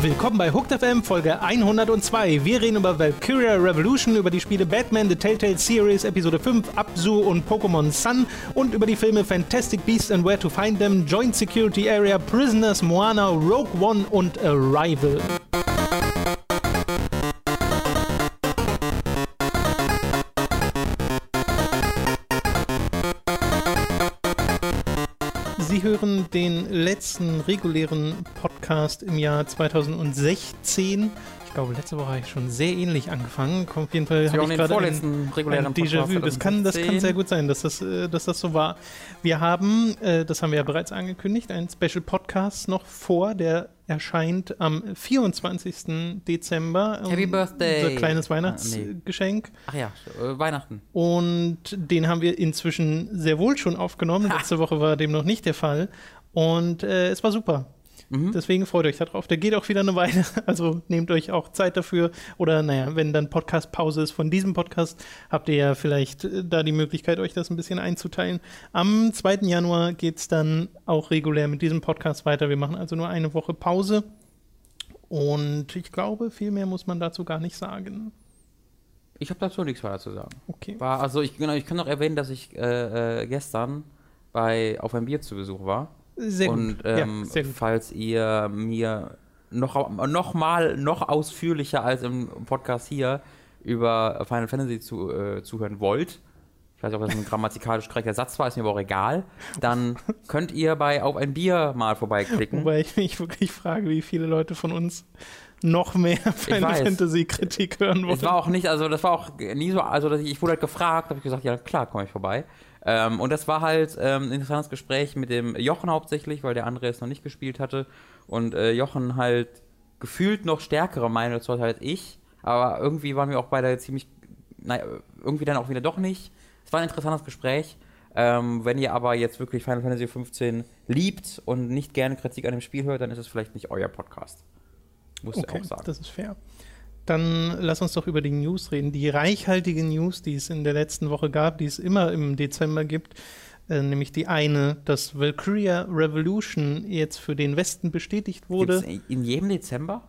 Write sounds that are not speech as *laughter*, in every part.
Willkommen bei Hooked FM Folge 102. Wir reden über Valkyria Revolution, über die Spiele Batman The Telltale Series Episode 5, Abzu und Pokémon Sun und über die Filme Fantastic Beasts and Where to Find Them, Joint Security Area, Prisoners, Moana, Rogue One und Arrival. Hören den letzten regulären Podcast im Jahr 2016. Ich glaube, letzte Woche habe ich schon sehr ähnlich angefangen. Auf jeden Fall habe ich gerade vorletzten regulären Déjà-vu. Das kann, das kann sehr gut sein, dass das, äh, dass das so war. Wir haben, äh, das haben wir ja bereits angekündigt, einen Special Podcast noch vor, der erscheint am 24. Dezember. Happy Um, Birthday. Unser kleines Weihnachtsgeschenk. Ach ja, äh, Weihnachten. Und den haben wir inzwischen sehr wohl schon aufgenommen. Letzte Woche war dem noch nicht der Fall. Und äh, es war super. Mhm. Deswegen freut euch darauf. Der geht auch wieder eine Weile. *laughs* Also nehmt euch auch Zeit dafür. Oder naja, wenn dann Podcast-Pause ist von diesem Podcast, habt ihr ja vielleicht äh, da die Möglichkeit, euch das ein bisschen einzuteilen. Am 2. Januar geht es dann auch regulär mit diesem Podcast weiter. Wir machen also nur eine Woche Pause. Und ich glaube, viel mehr muss man dazu gar nicht sagen. Ich habe dazu nichts weiter zu sagen. Okay. War, also ich, genau, ich kann noch erwähnen, dass ich äh, äh, gestern bei auf ein Bier zu Besuch war. Sehr Und ähm, ja, sehr falls ihr mir noch, noch mal noch ausführlicher als im Podcast hier über Final Fantasy zu, äh, zuhören wollt, ich weiß nicht, ob das ein grammatikalisch korrekter Satz war, ist mir aber auch egal, dann *laughs* könnt ihr bei Auf ein Bier mal vorbeiklicken. Wobei ich mich wirklich frage, wie viele Leute von uns noch mehr Final. Fantasy Kritik hören wollen. Es war auch nicht, also das war auch nie so, also ich wurde halt gefragt, habe ich gesagt, ja klar, komme ich vorbei. Ähm, und das war halt ähm, ein interessantes Gespräch mit dem Jochen hauptsächlich, weil der andere es noch nicht gespielt hatte. Und äh, Jochen halt gefühlt noch stärkere Meinung dazu hat als ich. Aber irgendwie waren wir auch beide ziemlich, naja, irgendwie dann auch wieder doch nicht. Es war ein interessantes Gespräch. Ähm, wenn ihr aber jetzt wirklich Final Fantasy 15 liebt und nicht gerne Kritik an dem Spiel hört, dann ist es vielleicht nicht euer Podcast. Muss ich okay, auch sagen. das ist fair. Dann lass uns doch über die News reden. Die reichhaltigen News, die es in der letzten Woche gab, die es immer im Dezember gibt, äh, nämlich die eine, dass Valkyria Revolution jetzt für den Westen bestätigt wurde. Gibt's in jedem Dezember?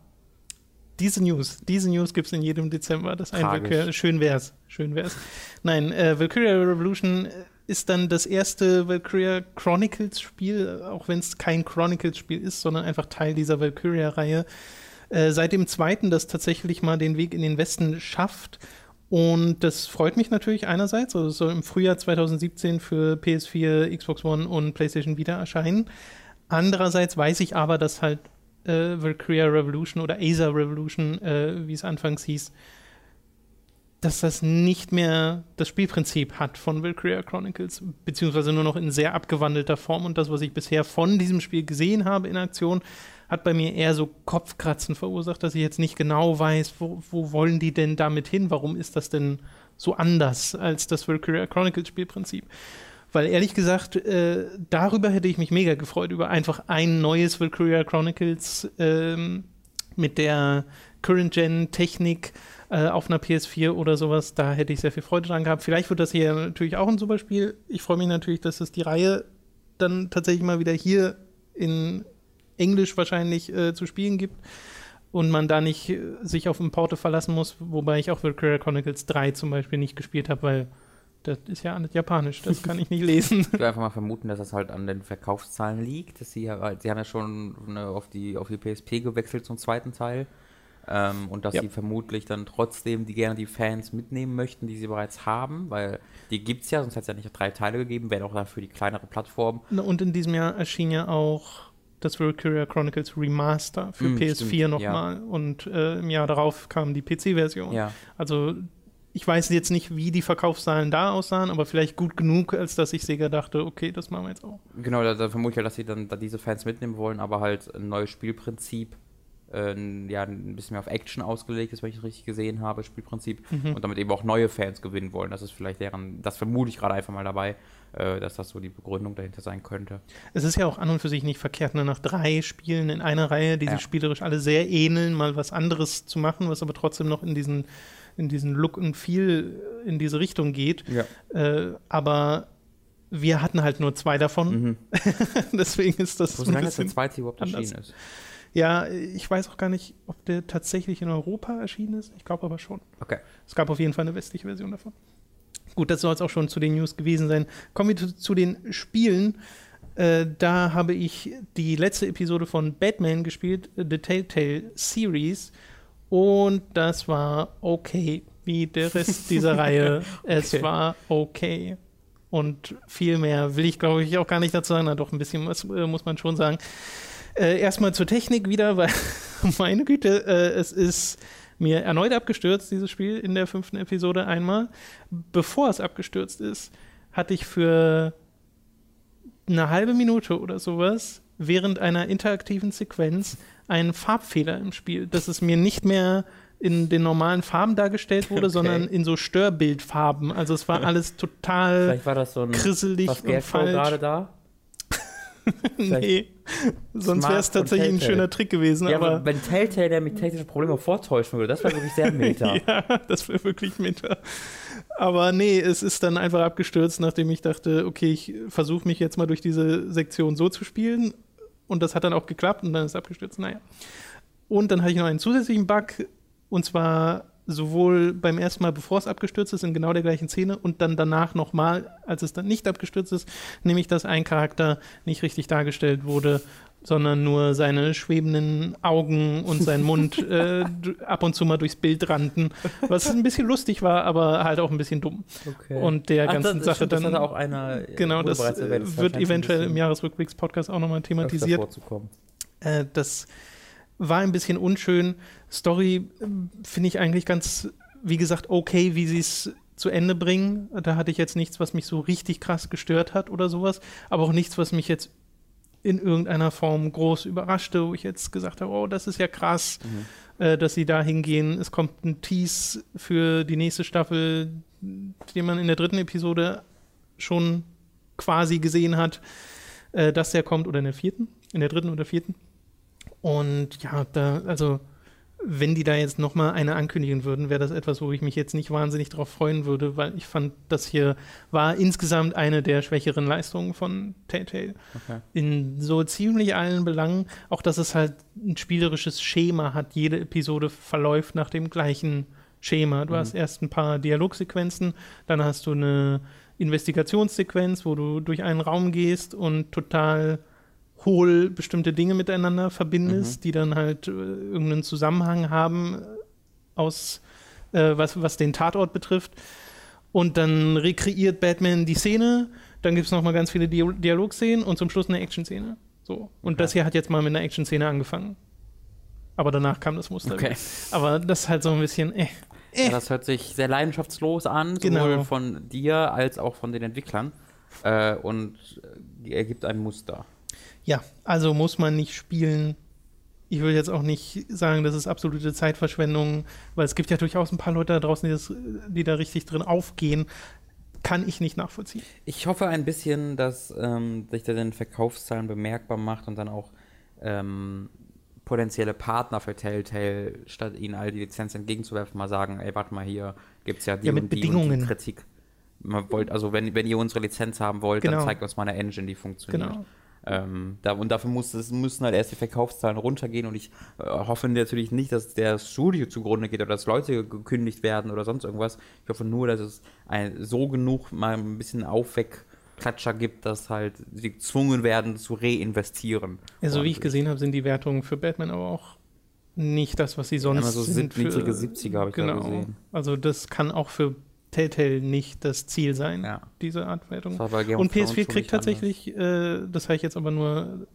Diese News, diese News gibt es in jedem Dezember. Das ein Tragisch. Valkyria, schön wär's, schön wär's. Nein, äh, Valkyria Revolution ist dann das erste Valkyria Chronicles Spiel, auch wenn es kein Chronicles Spiel ist, sondern einfach Teil dieser Valkyria-Reihe. Äh, seit dem zweiten, das tatsächlich mal den Weg in den Westen schafft. Und das freut mich natürlich einerseits. Also es soll im Frühjahr 2017 für PS4, Xbox One und PlayStation Vita erscheinen. Andererseits weiß ich aber, dass halt äh, Valkyria Revolution oder Acer Revolution, äh, wie es anfangs hieß, dass das nicht mehr das Spielprinzip hat von Valkyria Chronicles, beziehungsweise nur noch in sehr abgewandelter Form. Und das, was ich bisher von diesem Spiel gesehen habe in Aktion, hat bei mir eher so Kopfkratzen verursacht, dass ich jetzt nicht genau weiß, wo, wo wollen die denn damit hin? Warum ist das denn so anders als das Valkyria Chronicles Spielprinzip? Weil ehrlich gesagt, äh, darüber hätte ich mich mega gefreut, über einfach ein neues Valkyria Chronicles ähm, mit der Current-Gen-Technik äh, auf einer PS4 oder sowas. Da hätte ich sehr viel Freude dran gehabt. Vielleicht wird das hier natürlich auch ein super Spiel. Ich freue mich natürlich, dass es die Reihe dann tatsächlich mal wieder hier in Englisch wahrscheinlich äh, zu spielen gibt und man da nicht äh, sich auf Importe verlassen muss, wobei ich auch Valkyria Chronicles 3 zum Beispiel nicht gespielt habe, weil das ist ja alles Japanisch, das kann ich nicht lesen. Ich würde einfach mal vermuten, dass das halt an den Verkaufszahlen liegt. Dass sie, sie haben ja schon ne, auf, die, auf die PSP gewechselt zum zweiten Teil. Ähm, und dass Ja. sie vermutlich dann trotzdem die gerne die Fans mitnehmen möchten, die sie bereits haben, weil die gibt es ja, sonst hätte es ja nicht drei Teile gegeben, wäre auch dafür die kleinere Plattform. Na, Und in diesem Jahr erschien ja auch das Valkyria Chronicles Remaster für Mm, PS4 stimmt, nochmal und äh, im Jahr darauf kam die PC-Version. Ja. Also ich weiß jetzt nicht, wie die Verkaufszahlen da aussahen, aber vielleicht gut genug, als dass ich Sega dachte, okay, das machen wir jetzt auch. Genau, da, da vermute ich ja, dass sie dann da diese Fans mitnehmen wollen, aber halt ein neues Spielprinzip, äh, ja, ein bisschen mehr auf Action ausgelegt ist, wenn ich es richtig gesehen habe, Spielprinzip, Mhm. und damit eben auch neue Fans gewinnen wollen. Das ist vielleicht deren, das vermute ich gerade einfach mal dabei, dass das so die Begründung dahinter sein könnte. Es ist ja auch an und für sich nicht verkehrt, nur nach drei Spielen in einer Reihe, die Ja. sich spielerisch alle sehr ähneln, mal was anderes zu machen, was aber trotzdem noch in diesen, in diesen Look und Feel in diese Richtung geht. Ja. Äh, aber wir hatten halt nur zwei davon. Mhm. *laughs* Deswegen ist das Wo so ist denn dass der zweite überhaupt anders. erschienen ist? Ja, ich weiß auch gar nicht, ob der tatsächlich in Europa erschienen ist. Ich glaube aber schon. Okay. Es gab auf jeden Fall eine westliche Version davon. Gut, das soll es auch schon zu den News gewesen sein. Kommen wir zu, zu den Spielen. Äh, da habe ich die letzte Episode von Batman gespielt, The Telltale Series. Und das war okay, wie der Rest *laughs* dieser Reihe. Es Okay. war okay. Und viel mehr will ich, glaube ich, auch gar nicht dazu sagen. Na doch, ein bisschen was äh, muss man schon sagen. Äh, erstmal zur Technik wieder, *laughs* weil meine Güte, äh, es ist mir erneut abgestürzt, dieses Spiel in der fünften Episode einmal. Bevor es abgestürzt ist, hatte ich für eine halbe Minute oder sowas während einer interaktiven Sequenz einen Farbfehler im Spiel, dass es mir nicht mehr in den normalen Farben dargestellt wurde, Okay. sondern in so Störbildfarben. Also es war *laughs* alles total Vielleicht war das so ein krisselig was und Scarecrow gerade falsch. da. Nee, sonst wäre es tatsächlich ein schöner Trick gewesen. Ja, aber aber wenn Telltale der mit technischen Problemen vortäuschen würde, das wäre wirklich sehr meta. *laughs* ja, das wäre wirklich meta. Aber nee, es ist dann einfach abgestürzt, nachdem ich dachte, okay, ich versuche mich jetzt mal durch diese Sektion so zu spielen. Und das hat dann auch geklappt und dann ist es abgestürzt. Naja. Und dann hatte ich noch einen zusätzlichen Bug. Und zwar sowohl beim ersten Mal, bevor es abgestürzt ist, in genau der gleichen Szene und dann danach nochmal, als es dann nicht abgestürzt ist, nämlich dass ein Charakter nicht richtig dargestellt wurde, sondern nur seine schwebenden Augen und sein Mund *laughs* äh, ab und zu mal durchs Bild rannten, was ein bisschen lustig war, aber halt auch ein bisschen dumm. Okay. Und der Ach, ganzen das, Sache stimmt, dann, das auch einer äh, genau, das erwähnt. äh, Das wird eventuell im bisschen Jahresrückblicks-Podcast auch nochmal thematisiert. vorzukommen. Äh, das war ein bisschen unschön. Story äh, finde ich eigentlich ganz, wie gesagt, okay, wie sie es zu Ende bringen. Da hatte ich jetzt nichts, was mich so richtig krass gestört hat oder sowas, aber auch nichts, was mich jetzt in irgendeiner Form groß überraschte, wo ich jetzt gesagt habe, oh, das ist ja krass, äh, dass sie da hingehen. Es kommt ein Tease für die nächste Staffel, den man in der dritten Episode schon quasi gesehen hat, äh, dass der kommt, oder in der vierten, in der dritten oder vierten. Und ja, da, also, wenn die da jetzt nochmal eine ankündigen würden, wäre das etwas, wo ich mich jetzt nicht wahnsinnig drauf freuen würde, weil ich fand, das hier war insgesamt eine der schwächeren Leistungen von Telltale. Okay. In so ziemlich allen Belangen, auch dass es halt ein spielerisches Schema hat. Jede Episode verläuft nach dem gleichen Schema. Du Mhm. hast erst ein paar Dialogsequenzen, dann hast du eine Investigationssequenz, wo du durch einen Raum gehst und total hohl bestimmte Dinge miteinander verbindest, die dann halt äh, irgendeinen Zusammenhang haben äh, aus äh, was, was den Tatort betrifft. Und dann rekreiert Batman die Szene, dann gibt es nochmal ganz viele Dia Dialogszenen und zum Schluss eine Action-Szene. So. Und Okay. das hier hat jetzt mal mit einer Action-Szene angefangen. Aber danach kam das Muster. Okay. Aber das ist halt so ein bisschen, äh. Ja, das hört sich sehr leidenschaftslos an, sowohl Genau. von dir als auch von den Entwicklern. Äh, und äh, ergibt ein Muster. Ja, also muss man nicht spielen. Ich will jetzt auch nicht sagen, das ist absolute Zeitverschwendung, weil es gibt ja durchaus ein paar Leute da draußen, die, das, die da richtig drin aufgehen. Kann ich nicht nachvollziehen. Ich hoffe ein bisschen, dass ähm, sich das in den Verkaufszahlen bemerkbar macht und dann auch ähm, potenzielle Partner für Telltale, statt ihnen all die Lizenz entgegenzuwerfen, mal sagen, ey, warte mal, hier gibt es ja die Ja, mit und die und Bedingungen. die Kritik. Man wollt, also wenn, wenn ihr unsere Lizenz haben wollt, Genau. dann zeigt uns mal eine Engine, die funktioniert. Genau. Ähm, da, und dafür muss es, müssen halt erst die Verkaufszahlen runtergehen und ich äh, hoffe natürlich nicht, dass der Studio zugrunde geht oder dass Leute gekündigt werden oder sonst irgendwas. Ich hoffe nur, dass es ein, so genug mal ein bisschen Aufweckklatscher gibt, dass halt sie gezwungen werden zu reinvestieren. Also, wie ich gesehen habe, sind die Wertungen für Batman aber auch nicht das, was sie sonst immer so sind. niedrige 70er habe ich genau. gesehen. Also, das kann auch für Telltale nicht das Ziel sein, Ja. diese Art Wertung. Und Thrones PS4 schon kriegt tatsächlich, äh, das habe ich jetzt aber nur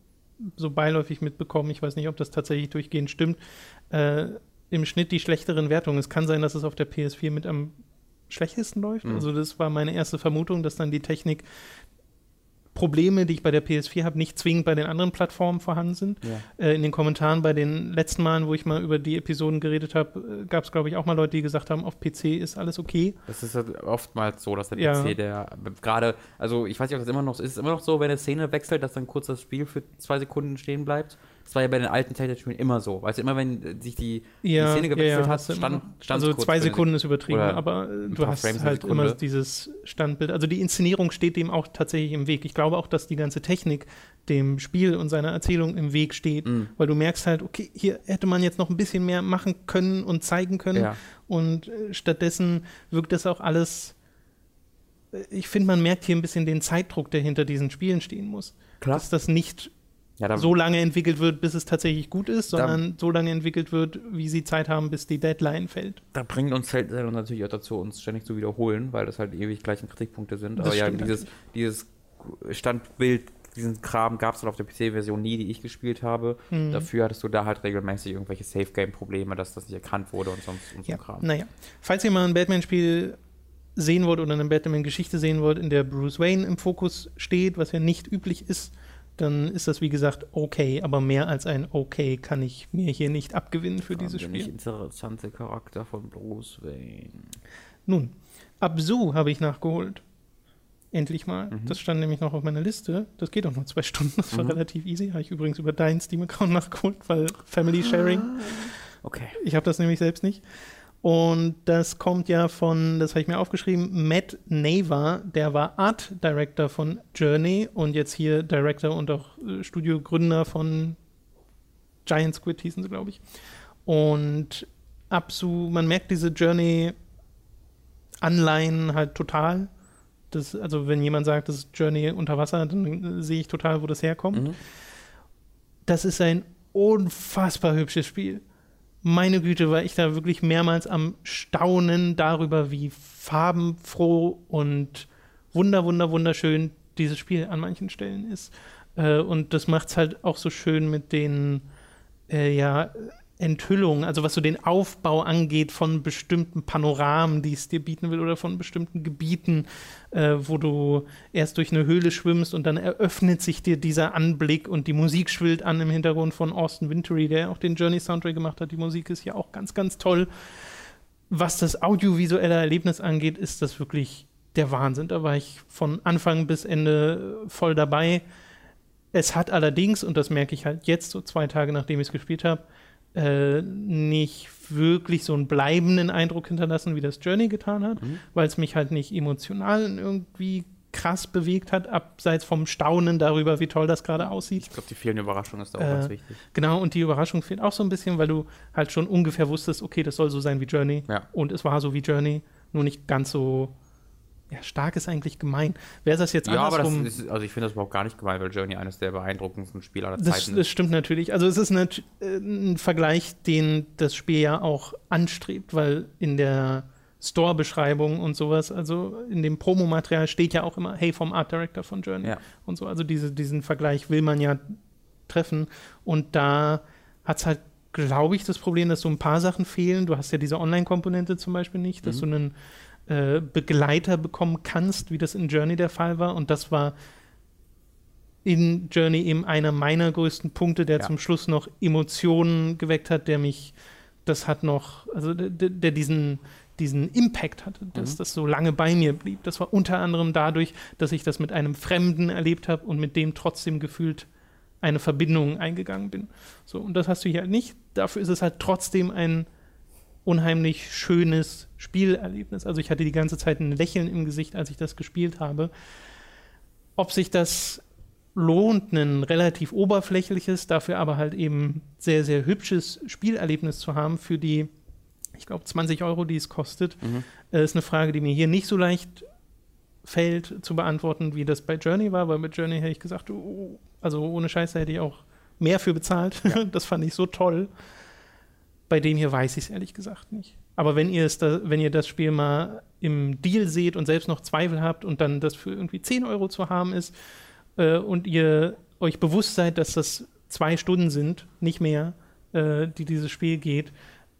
so beiläufig mitbekommen, ich weiß nicht, ob das tatsächlich durchgehend stimmt, äh, im Schnitt die schlechteren Wertungen. Es kann sein, dass es auf der PS4 mit am schlechtesten läuft. Mhm. Also das war meine erste Vermutung, dass dann die Technik Probleme, die ich bei der PS4 habe, nicht zwingend bei den anderen Plattformen vorhanden sind. Ja. Äh, in den Kommentaren bei den letzten Malen, wo ich mal über die Episoden geredet habe, äh, gab es, glaube ich, auch mal Leute, die gesagt haben, auf PC ist alles okay. Das ist halt oftmals so, dass der Ja. PC, der gerade, also ich weiß nicht, ob das immer noch, ist es immer noch so, wenn eine Szene wechselt, dass dann kurz das Spiel für zwei Sekunden stehen bleibt, Das war ja bei den alten Telltale-Spielen immer so. Weißt du, immer wenn äh, sich die, Ja, die Szene gewechselt ja, hat, stand, stand Also zwei Sekunden ist übertrieben, aber äh, du hast Frames halt immer dieses Standbild. Also die Inszenierung steht dem auch tatsächlich im Weg. Ich glaube auch, dass die ganze Technik dem Spiel und seiner Erzählung im Weg steht, Mhm. weil du merkst halt, okay, hier hätte man jetzt noch ein bisschen mehr machen können und zeigen können. Ja. Und äh, stattdessen wirkt das auch alles. Ich finde, man merkt hier ein bisschen den Zeitdruck, der hinter diesen Spielen stehen muss. Klar. Dass das nicht Ja, da, so lange entwickelt wird, bis es tatsächlich gut ist, sondern so lange entwickelt wird, wie sie Zeit haben, bis die Deadline fällt. da bringt uns Telltale natürlich auch dazu, uns ständig zu wiederholen, weil das halt ewig gleichen Kritikpunkte sind. Das Aber ja, dieses, dieses Standbild, diesen Kram gab es halt auf der PC-Version nie, die ich gespielt habe. Mhm. Dafür hattest du da halt regelmäßig irgendwelche Safe-Game-Probleme, dass das nicht erkannt wurde und sonst und so Ja, ein Kram. naja. Falls ihr mal ein Batman-Spiel sehen wollt oder eine Batman-Geschichte sehen wollt, in der Bruce Wayne im Fokus steht, was ja nicht üblich ist, dann ist das wie gesagt okay, aber mehr als ein okay kann ich mir hier nicht abgewinnen für dieses Der nicht Spiel. interessante Charakter von Bruce Wayne. Nun, Absu habe ich nachgeholt. Endlich mal. Mhm. Das stand nämlich noch auf meiner Liste. Das geht auch nur zwei Stunden. Das war Mhm. relativ easy. Habe ich übrigens über deinen Steam-Account *laughs* nachgeholt, weil Family Sharing. Okay. Ich habe das nämlich selbst nicht. Und das kommt ja von, das habe ich mir aufgeschrieben, Matt Nava, der war Art Director von Journey und jetzt hier Director und auch äh, Studiogründer von Giant Squid hießen sie, glaube ich. Und Absu, man merkt diese Journey-Anleihen halt total. Das, also wenn jemand sagt, das ist Journey unter Wasser, dann äh, sehe ich total, wo das herkommt Mhm. das ist ein unfassbar hübsches Spiel. Meine Güte, war ich da wirklich mehrmals am Staunen darüber, wie farbenfroh und wunder, wunder, wunderschön dieses Spiel an manchen Stellen ist. Äh, und das macht es halt auch so schön mit den äh, ja, Enthüllungen, also was so den Aufbau angeht von bestimmten Panoramen, die es dir bieten will, oder von bestimmten Gebieten, äh, wo du erst durch eine Höhle schwimmst und dann eröffnet sich dir dieser Anblick und die Musik schwillt an im Hintergrund von Austin Wintory, der auch den Journey-Soundtrack gemacht hat. Die Musik ist ja auch ganz, ganz toll. Was das audiovisuelle Erlebnis angeht, ist das wirklich der Wahnsinn. Da war ich von Anfang bis Ende voll dabei. Es hat allerdings, und das merke ich halt jetzt, so zwei Tage nachdem ich es gespielt habe, äh, nicht wirklich so einen bleibenden Eindruck hinterlassen, wie das Journey getan hat, Mhm. weil es mich halt nicht emotional irgendwie krass bewegt hat, abseits vom Staunen darüber, wie toll das gerade aussieht. Ich glaube, die fehlende Überraschung ist da auch Äh, ganz wichtig. Genau, und die Überraschung fehlt auch so ein bisschen, weil du halt schon ungefähr wusstest, okay, das soll so sein wie Journey. Ja. Und es war so wie Journey, nur nicht ganz so. Ja, stark ist eigentlich gemein. Wäre das jetzt Ja, aber das andersrum? ist, also ich finde das überhaupt gar nicht gemein, weil Journey eines der beeindruckendsten Spiele aller Das, Zeiten das ist. stimmt natürlich. Also es ist nat- äh, ein Vergleich, den das Spiel ja auch anstrebt, weil in der Store-Beschreibung und sowas, also in dem Promomaterial steht ja auch immer, hey, vom Art Director von Journey Ja. und so. Also diese, diesen Vergleich will man ja treffen. Und da hat es halt, glaube ich, das Problem, dass so ein paar Sachen fehlen. Du hast ja diese Online-Komponente zum Beispiel nicht, dass Mhm. du einen äh, Begleiter bekommen kannst, wie das in Journey der Fall war. Und das war in Journey eben einer meiner größten Punkte, der Ja. zum Schluss noch Emotionen geweckt hat, der mich, das hat noch, also der, der- diesen, diesen Impact hatte, dass Mhm. das so lange bei mir blieb. Das war unter anderem dadurch, dass ich das mit einem Fremden erlebt habe und mit dem trotzdem gefühlt eine Verbindung eingegangen bin. So, und das hast du hier halt nicht. Dafür ist es halt trotzdem ein unheimlich schönes Spielerlebnis. Also ich hatte die ganze Zeit ein Lächeln im Gesicht, als ich das gespielt habe. Ob sich das lohnt, ein relativ oberflächliches, dafür aber halt eben sehr, sehr hübsches Spielerlebnis zu haben für die, ich glaube, 20 Euro, die es kostet, Mhm. äh, ist eine Frage, die mir hier nicht so leicht fällt zu beantworten, wie das bei Journey war, weil mit Journey hätte ich gesagt, oh, also ohne Scheiße hätte ich auch mehr für bezahlt. Ja. *laughs* Das fand ich so toll. Bei dem hier weiß ich es ehrlich gesagt nicht. Aber wenn ihr es da, wenn ihr das Spiel mal im Deal seht und selbst noch Zweifel habt und dann das für irgendwie 10 Euro zu haben ist äh, und ihr euch bewusst seid, dass das zwei Stunden sind, nicht mehr, äh, die dieses Spiel geht,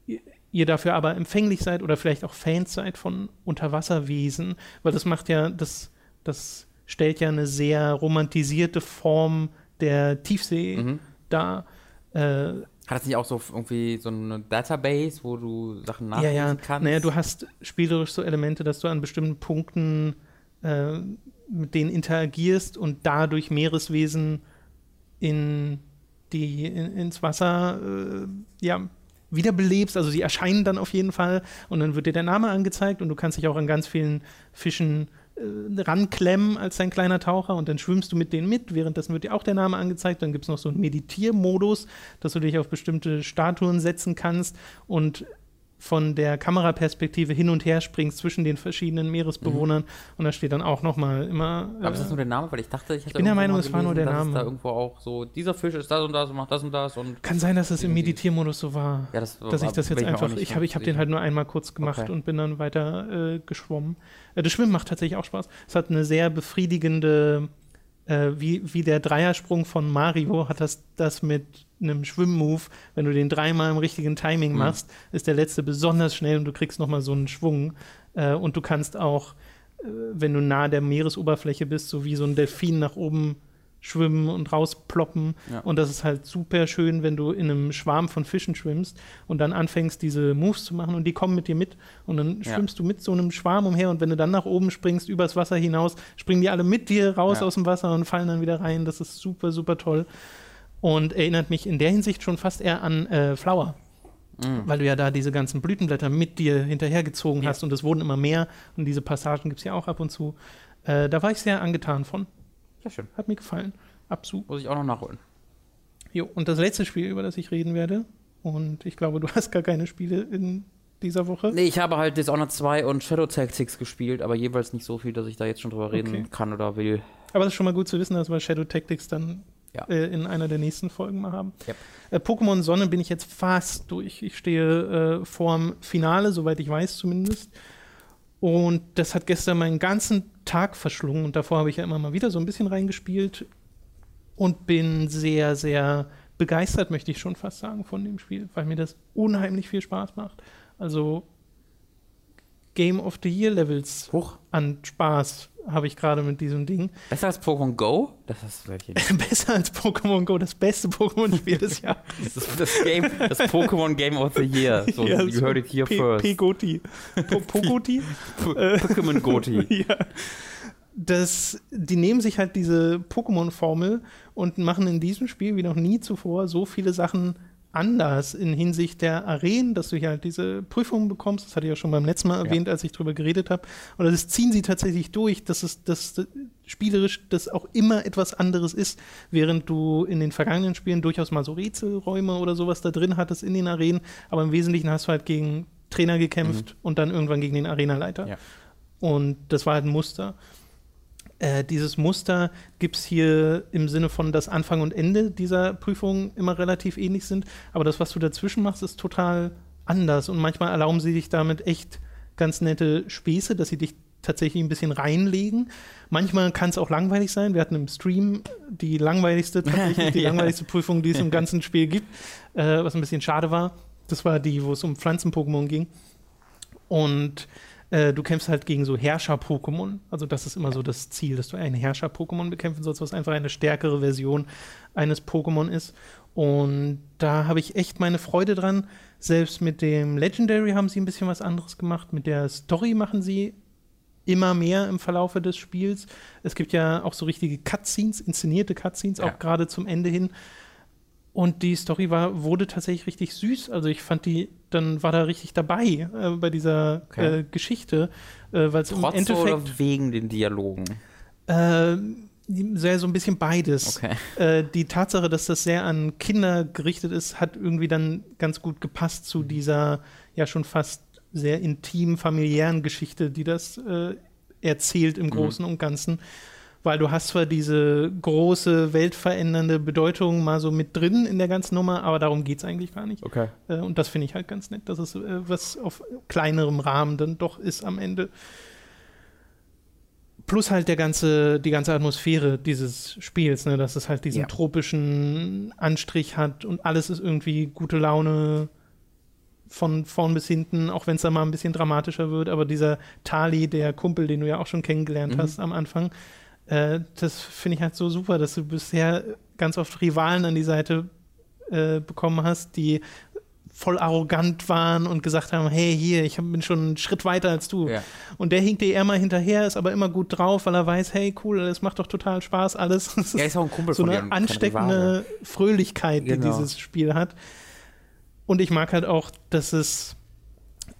ihr, ihr dafür aber empfänglich seid oder vielleicht auch Fans seid von Unterwasserwesen, weil das macht ja, das, das stellt ja eine sehr romantisierte Form der Tiefsee Mhm. dar. Äh, Hat das nicht auch so irgendwie so eine Database, wo du Sachen ja, nachlesen ja. kannst? Naja, du hast spielerisch so Elemente, dass du an bestimmten Punkten äh, mit denen interagierst und dadurch Meereswesen in die in, ins Wasser äh, ja, wiederbelebst. Also sie erscheinen dann auf jeden Fall und dann wird dir der Name angezeigt und du kannst dich auch an ganz vielen Fischen äh, ranklemmen als dein kleiner Taucher und dann schwimmst du mit denen mit. Währenddessen wird dir auch der Name angezeigt. Dann gibt es noch so einen Meditiermodus, dass du dich auf bestimmte Statuen setzen kannst und von der Kameraperspektive hin und her springst zwischen den verschiedenen Meeresbewohnern mhm. und da steht dann auch nochmal immer. Aber ist das nur der Name? Weil ich dachte, ich Ich bin der Meinung, es war nur der Name. da irgendwo auch so, dieser Fisch ist das und das und macht das und das und. Kann sein, dass es im Meditiermodus so war. Ja, das dass ich das jetzt einfach. Ich habe ich hab den halt nur einmal kurz gemacht okay. und bin dann weiter äh, geschwommen. Äh, das Schwimmen macht tatsächlich auch Spaß. Es hat eine sehr befriedigende äh, wie, wie der Dreiersprung von Mario hat das, das mit einem Schwimmmove, wenn du den dreimal im richtigen Timing mhm. machst, ist der letzte besonders schnell und du kriegst nochmal so einen Schwung. Äh, und du kannst auch, äh, wenn du nahe der Meeresoberfläche bist, so wie so ein Delfin nach oben schwimmen und rausploppen. Ja. Und das ist halt super schön, wenn du in einem Schwarm von Fischen schwimmst und dann anfängst, diese Moves zu machen und die kommen mit dir mit. Und dann ja. schwimmst du mit so einem Schwarm umher und wenn du dann nach oben springst, übers Wasser hinaus, springen die alle mit dir raus ja. aus dem Wasser und fallen dann wieder rein. Das ist super, super toll. Und erinnert mich in der Hinsicht schon fast eher an äh, Flower. Mhm. Weil du ja da diese ganzen Blütenblätter mit dir hinterhergezogen hast und es wurden immer mehr. Und diese Passagen gibt es ja auch ab und zu. Äh, da war ich sehr angetan von. Sehr schön. Hat mir gefallen. Absolut. Muss ich auch noch nachholen. Jo, und das letzte Spiel, über das ich reden werde, und ich glaube, du *laughs* hast gar keine Spiele in dieser Woche. Nee, ich habe halt Dishonored 2 und Shadow Tactics gespielt, aber jeweils nicht so viel, dass ich da jetzt schon drüber reden okay. kann oder will. Aber es ist schon mal gut zu wissen, dass wir Shadow Tactics dann ja. äh, in einer der nächsten Folgen mal haben. Yep. Äh, Pokémon Sonne bin ich jetzt fast durch. Ich stehe äh, vorm Finale, soweit ich weiß zumindest. Und das hat gestern meinen ganzen Tag verschlungen und davor habe ich ja immer mal wieder so ein bisschen reingespielt und bin sehr, sehr begeistert, möchte ich schon fast sagen, von dem Spiel, weil mir das unheimlich viel Spaß macht. Also Game of the Year Levels Hoch. an Spaß habe ich gerade mit diesem Ding. *laughs* Besser als Pokémon Go? Das ist. *laughs* Besser als Pokémon Go, das beste Pokémon-Spiel des *laughs* Jahres. das, das, Game, das Pokémon Game of the Year. So, ja, you heard it here P first. P-Goti. Pogoti? Pokémon Goti. ja. Das, die nehmen sich halt diese Pokémon-Formel und machen in diesem Spiel wie noch nie zuvor so viele Sachen anders in Hinsicht der Arenen, dass du hier halt diese Prüfungen bekommst. Das hatte ich ja schon beim letzten Mal erwähnt, ja. als ich drüber geredet habe. Und das ziehen sie tatsächlich durch, dass es dass, dass spielerisch das auch immer etwas anderes ist, während du in den vergangenen Spielen durchaus mal so Rätselräume oder sowas da drin hattest in den Arenen. Aber im Wesentlichen hast du halt gegen Trainer gekämpft mhm. und dann irgendwann gegen den Arenaleiter. Ja. Und das war halt ein Muster. Äh, dieses Muster gibt es hier im Sinne von, dass Anfang und Ende dieser Prüfung immer relativ ähnlich sind. Aber das, was du dazwischen machst, ist total anders. Und manchmal erlauben sie dich damit echt ganz nette Späße, dass sie dich tatsächlich ein bisschen reinlegen. Manchmal kann es auch langweilig sein. Wir hatten im Stream die langweiligste, *laughs* tatsächlich die ja. langweiligste Prüfung, die es im ganzen Spiel gibt, äh, was ein bisschen schade war. Das war die, wo es um Pflanzen-Pokémon ging. Und äh, du kämpfst halt gegen so Herrscher-Pokémon. Also das ist immer so das Ziel, dass du einen Herrscher-Pokémon bekämpfen sollst, was einfach eine stärkere Version eines Pokémon ist. Und da habe ich echt meine Freude dran. Selbst mit dem Legendary haben sie ein bisschen was anderes gemacht. Mit der Story machen sie immer mehr im Verlaufe des Spiels. Es gibt ja auch so richtige Cutscenes, inszenierte Cutscenes, ja. auch gerade zum Ende hin. Und die Story war, wurde tatsächlich richtig süß. Also ich fand die, dann war da richtig dabei äh, bei dieser okay. äh, Geschichte, äh, weil es im Endeffekt oder wegen den Dialogen. Äh, sehr so ein bisschen beides. Okay. Äh, die Tatsache, dass das sehr an Kinder gerichtet ist, hat irgendwie dann ganz gut gepasst zu dieser ja schon fast sehr intim familiären Geschichte, die das äh, erzählt im mhm. Großen mhm. und Ganzen weil du hast zwar diese große, weltverändernde Bedeutung mal so mit drin in der ganzen Nummer, aber darum geht es eigentlich gar nicht. Okay. Äh, und das finde ich halt ganz nett, dass es äh, was auf kleinerem Rahmen dann doch ist am Ende. Plus halt der ganze, die ganze Atmosphäre dieses Spiels, ne, dass es halt diesen ja. tropischen Anstrich hat und alles ist irgendwie gute Laune von vorn bis hinten, auch wenn es da mal ein bisschen dramatischer wird, aber dieser Tali, der Kumpel, den du ja auch schon kennengelernt mhm. hast am Anfang, äh, das finde ich halt so super, dass du bisher ganz oft Rivalen an die Seite äh, bekommen hast, die voll arrogant waren und gesagt haben, hey, hier, ich bin schon einen Schritt weiter als du. Ja. Und der hinkt dir eher mal hinterher, ist aber immer gut drauf, weil er weiß, hey, cool, das macht doch total Spaß alles. Das Er ist auch ein Kumpel so von eine ansteckende Fröhlichkeit, die Genau. dieses Spiel hat. Und ich mag halt auch, dass es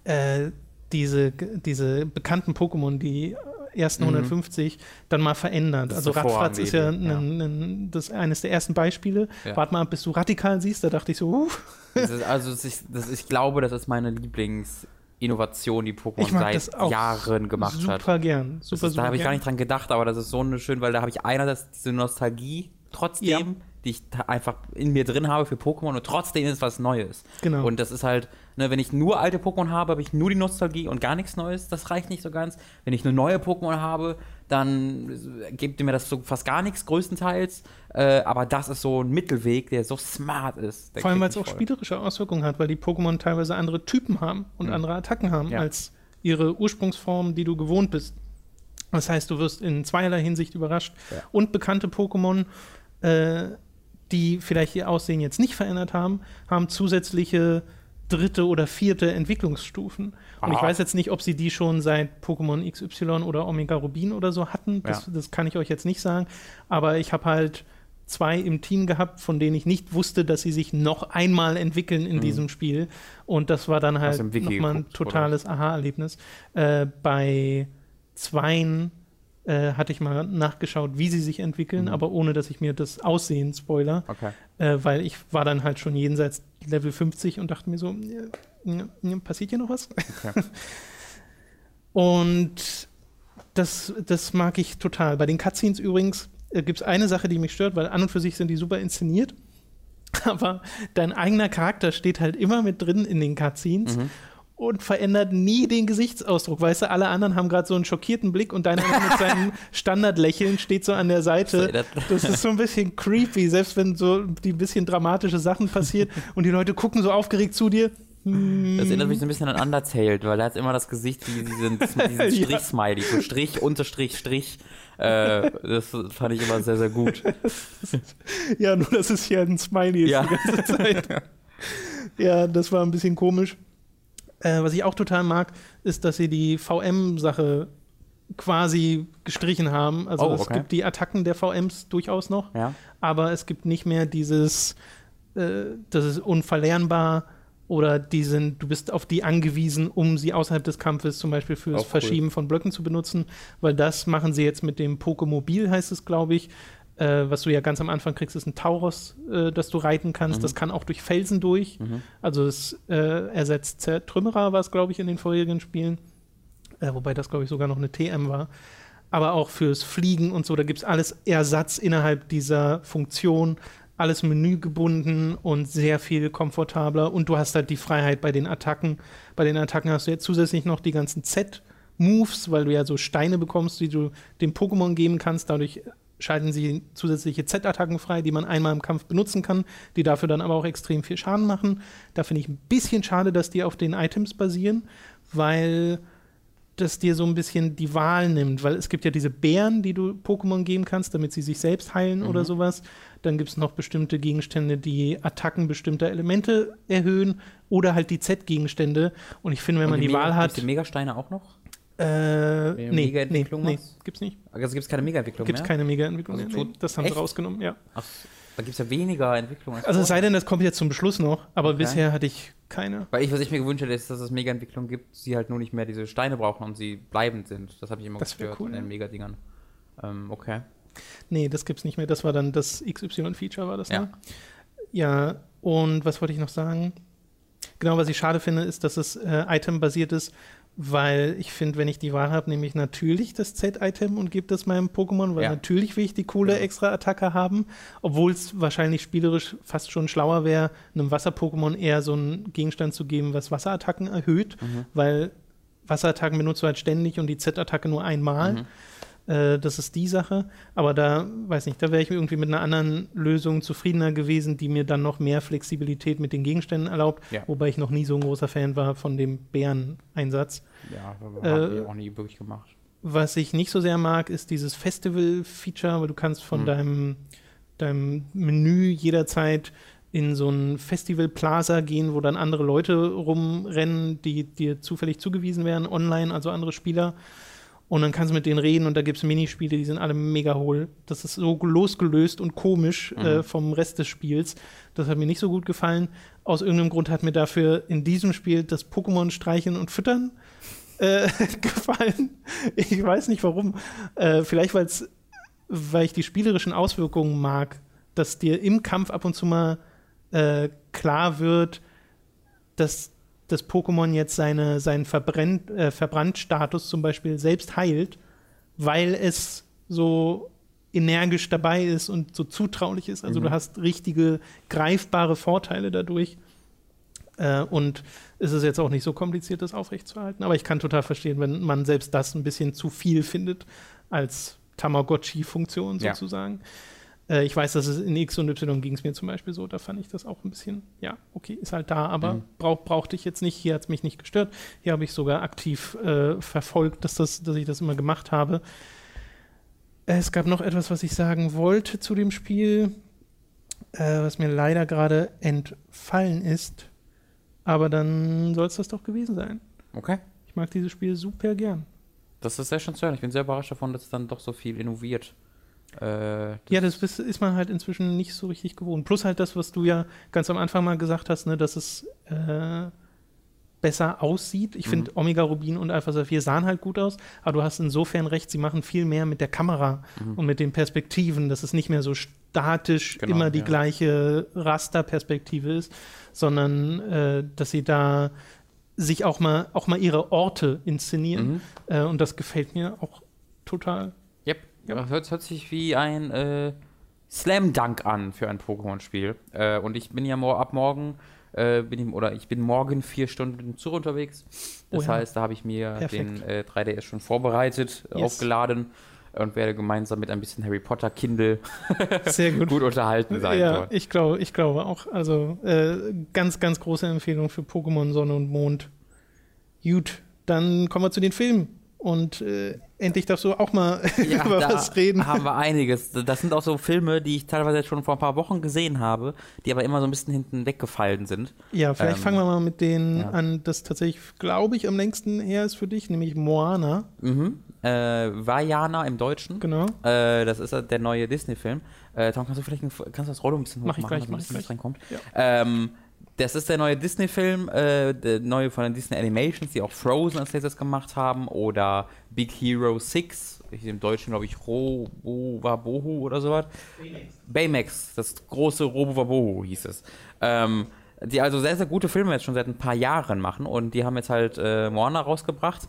äh, diese, diese bekannten Pokémon, die ersten Mhm. 150, dann mal verändert. Das also Radfratz ist ja. Ein, ein, das eines der ersten Beispiele. Ja. Warte mal, bis du radikal siehst, da dachte ich so, uh, Das ist, also das ist, das, ich glaube, das ist meine Lieblingsinnovation, die Pokémon seit Jahren gemacht super hat. gern. Das Super, ist, da super habe ich gar gern. nicht dran gedacht, aber das ist so eine schön, weil da habe ich einerseits diese Nostalgie trotzdem, Ja. die ich einfach in mir drin habe für Pokémon und trotzdem ist was Neues. Genau. Und das ist halt, ne, wenn ich nur alte Pokémon habe, habe ich nur die Nostalgie und gar nichts Neues. Das reicht nicht so ganz. Wenn ich nur neue Pokémon habe, dann gibt mir das so fast gar nichts größtenteils. Äh, aber das ist so ein Mittelweg, der so smart ist. Vor allem, weil es auch voll. spielerische Auswirkungen hat, weil die Pokémon teilweise andere Typen haben und Mhm. andere Attacken haben Ja. als ihre Ursprungsform, die du gewohnt bist. Das heißt, du wirst in zweierlei Hinsicht überrascht. Ja. Und bekannte Pokémon, äh, die vielleicht ihr Aussehen jetzt nicht verändert haben, haben zusätzliche dritte oder vierte Entwicklungsstufen. Und ich Ah. weiß jetzt nicht, ob sie die schon seit Pokémon XY oder Omega Rubin oder so hatten. Das, Ja. das kann ich euch jetzt nicht sagen. Aber ich habe halt zwei im Team gehabt, von denen ich nicht wusste, dass sie sich noch einmal entwickeln in Mhm. diesem Spiel. Und das war dann halt nochmal ein totales Aha-Erlebnis. Äh, bei zweien äh, hatte ich mal nachgeschaut, wie sie sich entwickeln, Mhm. aber ohne, dass ich mir das Aussehen spoiler, Okay. äh, weil ich war dann halt schon jenseits Level 50 und dachte mir so, passiert hier noch was? Okay. *laughs* Und das, das mag ich total. Bei den Cutscenes übrigens äh, gibt es eine Sache, die mich stört, weil an und für sich sind die super inszeniert. *laughs* Aber dein eigener Charakter steht halt immer mit drin in den Cutscenes Mhm. Und verändert nie den Gesichtsausdruck. Weißt du, alle anderen haben gerade so einen schockierten Blick und deiner mit *laughs* seinem Standardlächeln steht so an der Seite. Das- ist so ein bisschen creepy, selbst wenn so die bisschen dramatische Sachen passiert und die Leute gucken so aufgeregt zu dir. Hm, Das erinnert mich so ein bisschen an Undertale, weil er hat immer das Gesicht wie diesen, diesen. *laughs* Strich-Smiley, so Strich, Unterstrich, Strich. Äh, das fand ich immer sehr, sehr gut. *laughs* Ja, nur dass es hier ein Smiley ist Ja. die ganze Zeit. ja, das war ein bisschen komisch. Äh, was ich auch total mag, ist, dass sie die VM-Sache quasi gestrichen haben. Also Oh, es okay. gibt die Attacken der VMs durchaus noch, Ja. aber es gibt nicht mehr dieses, äh, das ist unverlernbar oder die sind, du bist auf die angewiesen, um sie außerhalb des Kampfes zum Beispiel fürs Auch cool. Verschieben von Blöcken zu benutzen, weil das machen sie jetzt mit dem Pokemobil, heißt es, glaube ich. Äh, was du ja ganz am Anfang kriegst, ist ein Tauros, äh, das du reiten kannst. Mhm. Das kann auch durch Felsen durch. Mhm. Also es äh, ersetzt Zertrümmerer, war es, glaube ich, in den vorherigen Spielen. Äh, wobei das, glaube ich, sogar noch eine TM war. Aber auch fürs Fliegen und so, da gibt es alles Ersatz innerhalb dieser Funktion. Alles menügebunden und sehr viel komfortabler. Und du hast halt die Freiheit bei den Attacken. Bei den Attacken hast du jetzt zusätzlich noch die ganzen Z-Moves, weil du ja so Steine bekommst, die du dem Pokémon geben kannst. Dadurch schalten sie zusätzliche Z-Attacken frei, die man einmal im Kampf benutzen kann, die dafür dann aber auch extrem viel Schaden machen. Da finde ich ein bisschen schade, dass die auf den Items basieren, weil das dir so ein bisschen die Wahl nimmt, weil es gibt ja diese Bären, die du Pokémon geben kannst, damit sie sich selbst heilen Mhm. oder sowas. Dann gibt es noch bestimmte Gegenstände, die Attacken bestimmter Elemente erhöhen oder halt die Z-Gegenstände. Und ich finde, wenn Und man die, Mega- Wahl hat, gibt's die Megasteine auch noch? Äh, nee, nee, Mega-Entwicklung nee, machst? gibt's nicht. Also gibt es keine Mega-Entwicklung Gibt's mehr? keine Mega-Entwicklung Also mehr. Nee, das haben sie echt? rausgenommen, ja. Ach, da gibt es ja weniger Entwicklung. als Also es sei denn, das kommt jetzt zum Beschluss noch, aber Okay. bisher hatte ich keine. Weil ich, was ich mir gewünscht hätte, ist, dass es Mega-Entwicklung gibt, sie halt nur nicht mehr diese Steine brauchen und sie bleibend sind. Das habe ich immer Das wär gestört cool, an den. Mega-Dingern. Ähm, okay. Nee, das gibt's nicht mehr. Das war dann das XY-Feature, war das, Ja. ne? Ja, und was wollte ich noch sagen? Genau, was ich schade finde, ist, dass es äh, Item-basiert ist, weil ich finde, wenn ich die Wahl habe, nehme ich natürlich das Z-Item und gebe das meinem Pokémon, weil Ja. natürlich will ich die coole Genau. Extra-Attacke haben, obwohl es wahrscheinlich spielerisch fast schon schlauer wäre, einem Wasser-Pokémon eher so einen Gegenstand zu geben, was Wasserattacken erhöht, Mhm. weil Wasserattacken benutzt du halt ständig und die Z-Attacke nur einmal. Mhm. Äh, das ist die Sache. Aber da, weiß nicht, da wäre ich irgendwie mit einer anderen Lösung zufriedener gewesen, die mir dann noch mehr Flexibilität mit den Gegenständen erlaubt. Ja. Wobei ich noch nie so ein großer Fan war von dem Bäreneinsatz. Ja, aber Äh, haben wir auch nie wirklich gemacht. Was ich nicht so sehr mag, ist dieses Festival-Feature, weil du kannst von Hm. deinem, deinem Menü jederzeit in so ein Festival Plaza gehen, wo dann andere Leute rumrennen, die dir zufällig zugewiesen werden, online, also andere Spieler. Und dann kannst du mit denen reden und da gibt es Minispiele, die sind alle mega hohl. Das ist so losgelöst und komisch mhm. äh, vom Rest des Spiels. Das hat mir nicht so gut gefallen. Aus irgendeinem Grund hat mir dafür in diesem Spiel das Pokémon streicheln und füttern äh, *laughs* gefallen. Ich weiß nicht warum. Äh, vielleicht weil's, weil ich die spielerischen Auswirkungen mag, dass dir im Kampf ab und zu mal äh, klar wird, dass das Pokémon jetzt seine, seinen Verbrennt, äh, Verbrannt-Status zum Beispiel selbst heilt, weil es so energisch dabei ist und so zutraulich ist. Also mhm. du hast richtige, greifbare Vorteile dadurch. Äh, und es ist jetzt auch nicht so kompliziert, das aufrechtzuerhalten. Aber ich kann total verstehen, wenn man selbst das ein bisschen zu viel findet als Tamagotchi-Funktion sozusagen. Ja. Äh, ich weiß, dass es in X und Y ging es mir zum Beispiel so, da fand ich das auch ein bisschen, ja, okay, ist halt da, aber mhm. brauch, brauchte ich jetzt nicht. Hier hat es mich nicht gestört. Hier habe ich sogar aktiv äh, verfolgt, dass, das, dass ich das immer gemacht habe. Es gab noch etwas, was ich sagen wollte zu dem Spiel, äh, was mir leider gerade entfallen ist. Aber dann soll es das doch gewesen sein. Okay. Ich mag dieses Spiel super gern. Das ist sehr schön zu hören. Ich bin sehr überrascht davon, dass es dann doch so viel innoviert. Äh, das ja, das ist man halt inzwischen nicht so richtig gewohnt. Plus halt das, was du ja ganz am Anfang mal gesagt hast, ne, dass es äh, besser aussieht. Ich mhm. finde, Omega Rubin und Alpha Saphir sahen halt gut aus, aber du hast insofern recht, sie machen viel mehr mit der Kamera mhm. und mit den Perspektiven, dass es nicht mehr so statisch genau, immer die ja. gleiche Rasterperspektive ist, sondern äh, dass sie da sich auch mal, auch mal ihre Orte inszenieren. Mhm. Äh, und das gefällt mir auch total. Ja. Hört, hört sich wie ein äh, Slam Dunk an für ein Pokémon-Spiel. Äh, und ich bin ja mo ab morgen, äh, bin ich, oder ich bin morgen vier Stunden Zug unterwegs. Das oh ja. heißt, da habe ich mir Perfekt. den 3DS äh, schon vorbereitet, yes. aufgeladen und werde gemeinsam mit ein bisschen Harry Potter Kindle *laughs* Sehr gut. gut unterhalten sein. Ja, dort. ich glaube, ich glaube auch. Also äh, ganz, ganz große Empfehlung für Pokémon Sonne und Mond. Gut, dann kommen wir zu den Filmen. Und äh, endlich darfst du auch mal *laughs* ja, über was reden. haben wir einiges. Das sind auch so Filme, die ich teilweise schon vor ein paar Wochen gesehen habe, die aber immer so ein bisschen hinten weggefallen sind. Ja, vielleicht ähm, fangen wir mal mit denen ja. an, das tatsächlich, glaube ich, am längsten her ist für dich, nämlich Moana. Mhm. Äh, Vajana im Deutschen. Genau. Äh, das ist der neue Disney-Film. Äh, Tom, kannst du vielleicht ein, kannst du das Rollo ein bisschen hochmachen, mach ich gleich, mach ich reinkommt? Ja. Ähm, das ist der neue Disney-Film, äh, der neue von den Disney Animations, die auch Frozen als letztes gemacht haben. Oder Big Hero 6, im Deutschen glaube ich Robo Wabohu oder sowas. Baymax. Baymax, das große Robo Wabohu hieß es. Ähm, die also sehr, sehr gute Filme jetzt schon seit ein paar Jahren machen. Und die haben jetzt halt äh, Moana rausgebracht.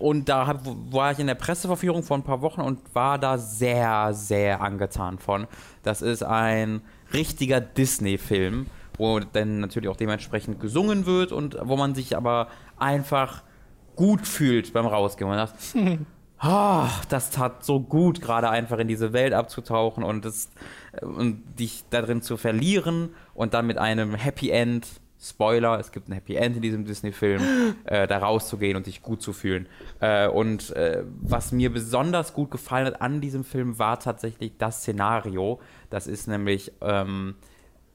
Und da hab, war ich in der Presseverführung vor ein paar Wochen und war da sehr, sehr angetan von. Das ist ein richtiger Disney-Film wo dann natürlich auch dementsprechend gesungen wird und wo man sich aber einfach gut fühlt beim Rausgehen. Man sagt, oh, *laughs* das tat so gut, gerade einfach in diese Welt abzutauchen und, das, und dich darin zu verlieren und dann mit einem Happy End, Spoiler, es gibt ein Happy End in diesem Disney-Film, *laughs* äh, da rauszugehen und sich gut zu fühlen. Äh, und äh, was mir besonders gut gefallen hat an diesem Film war tatsächlich das Szenario. Das ist nämlich ähm,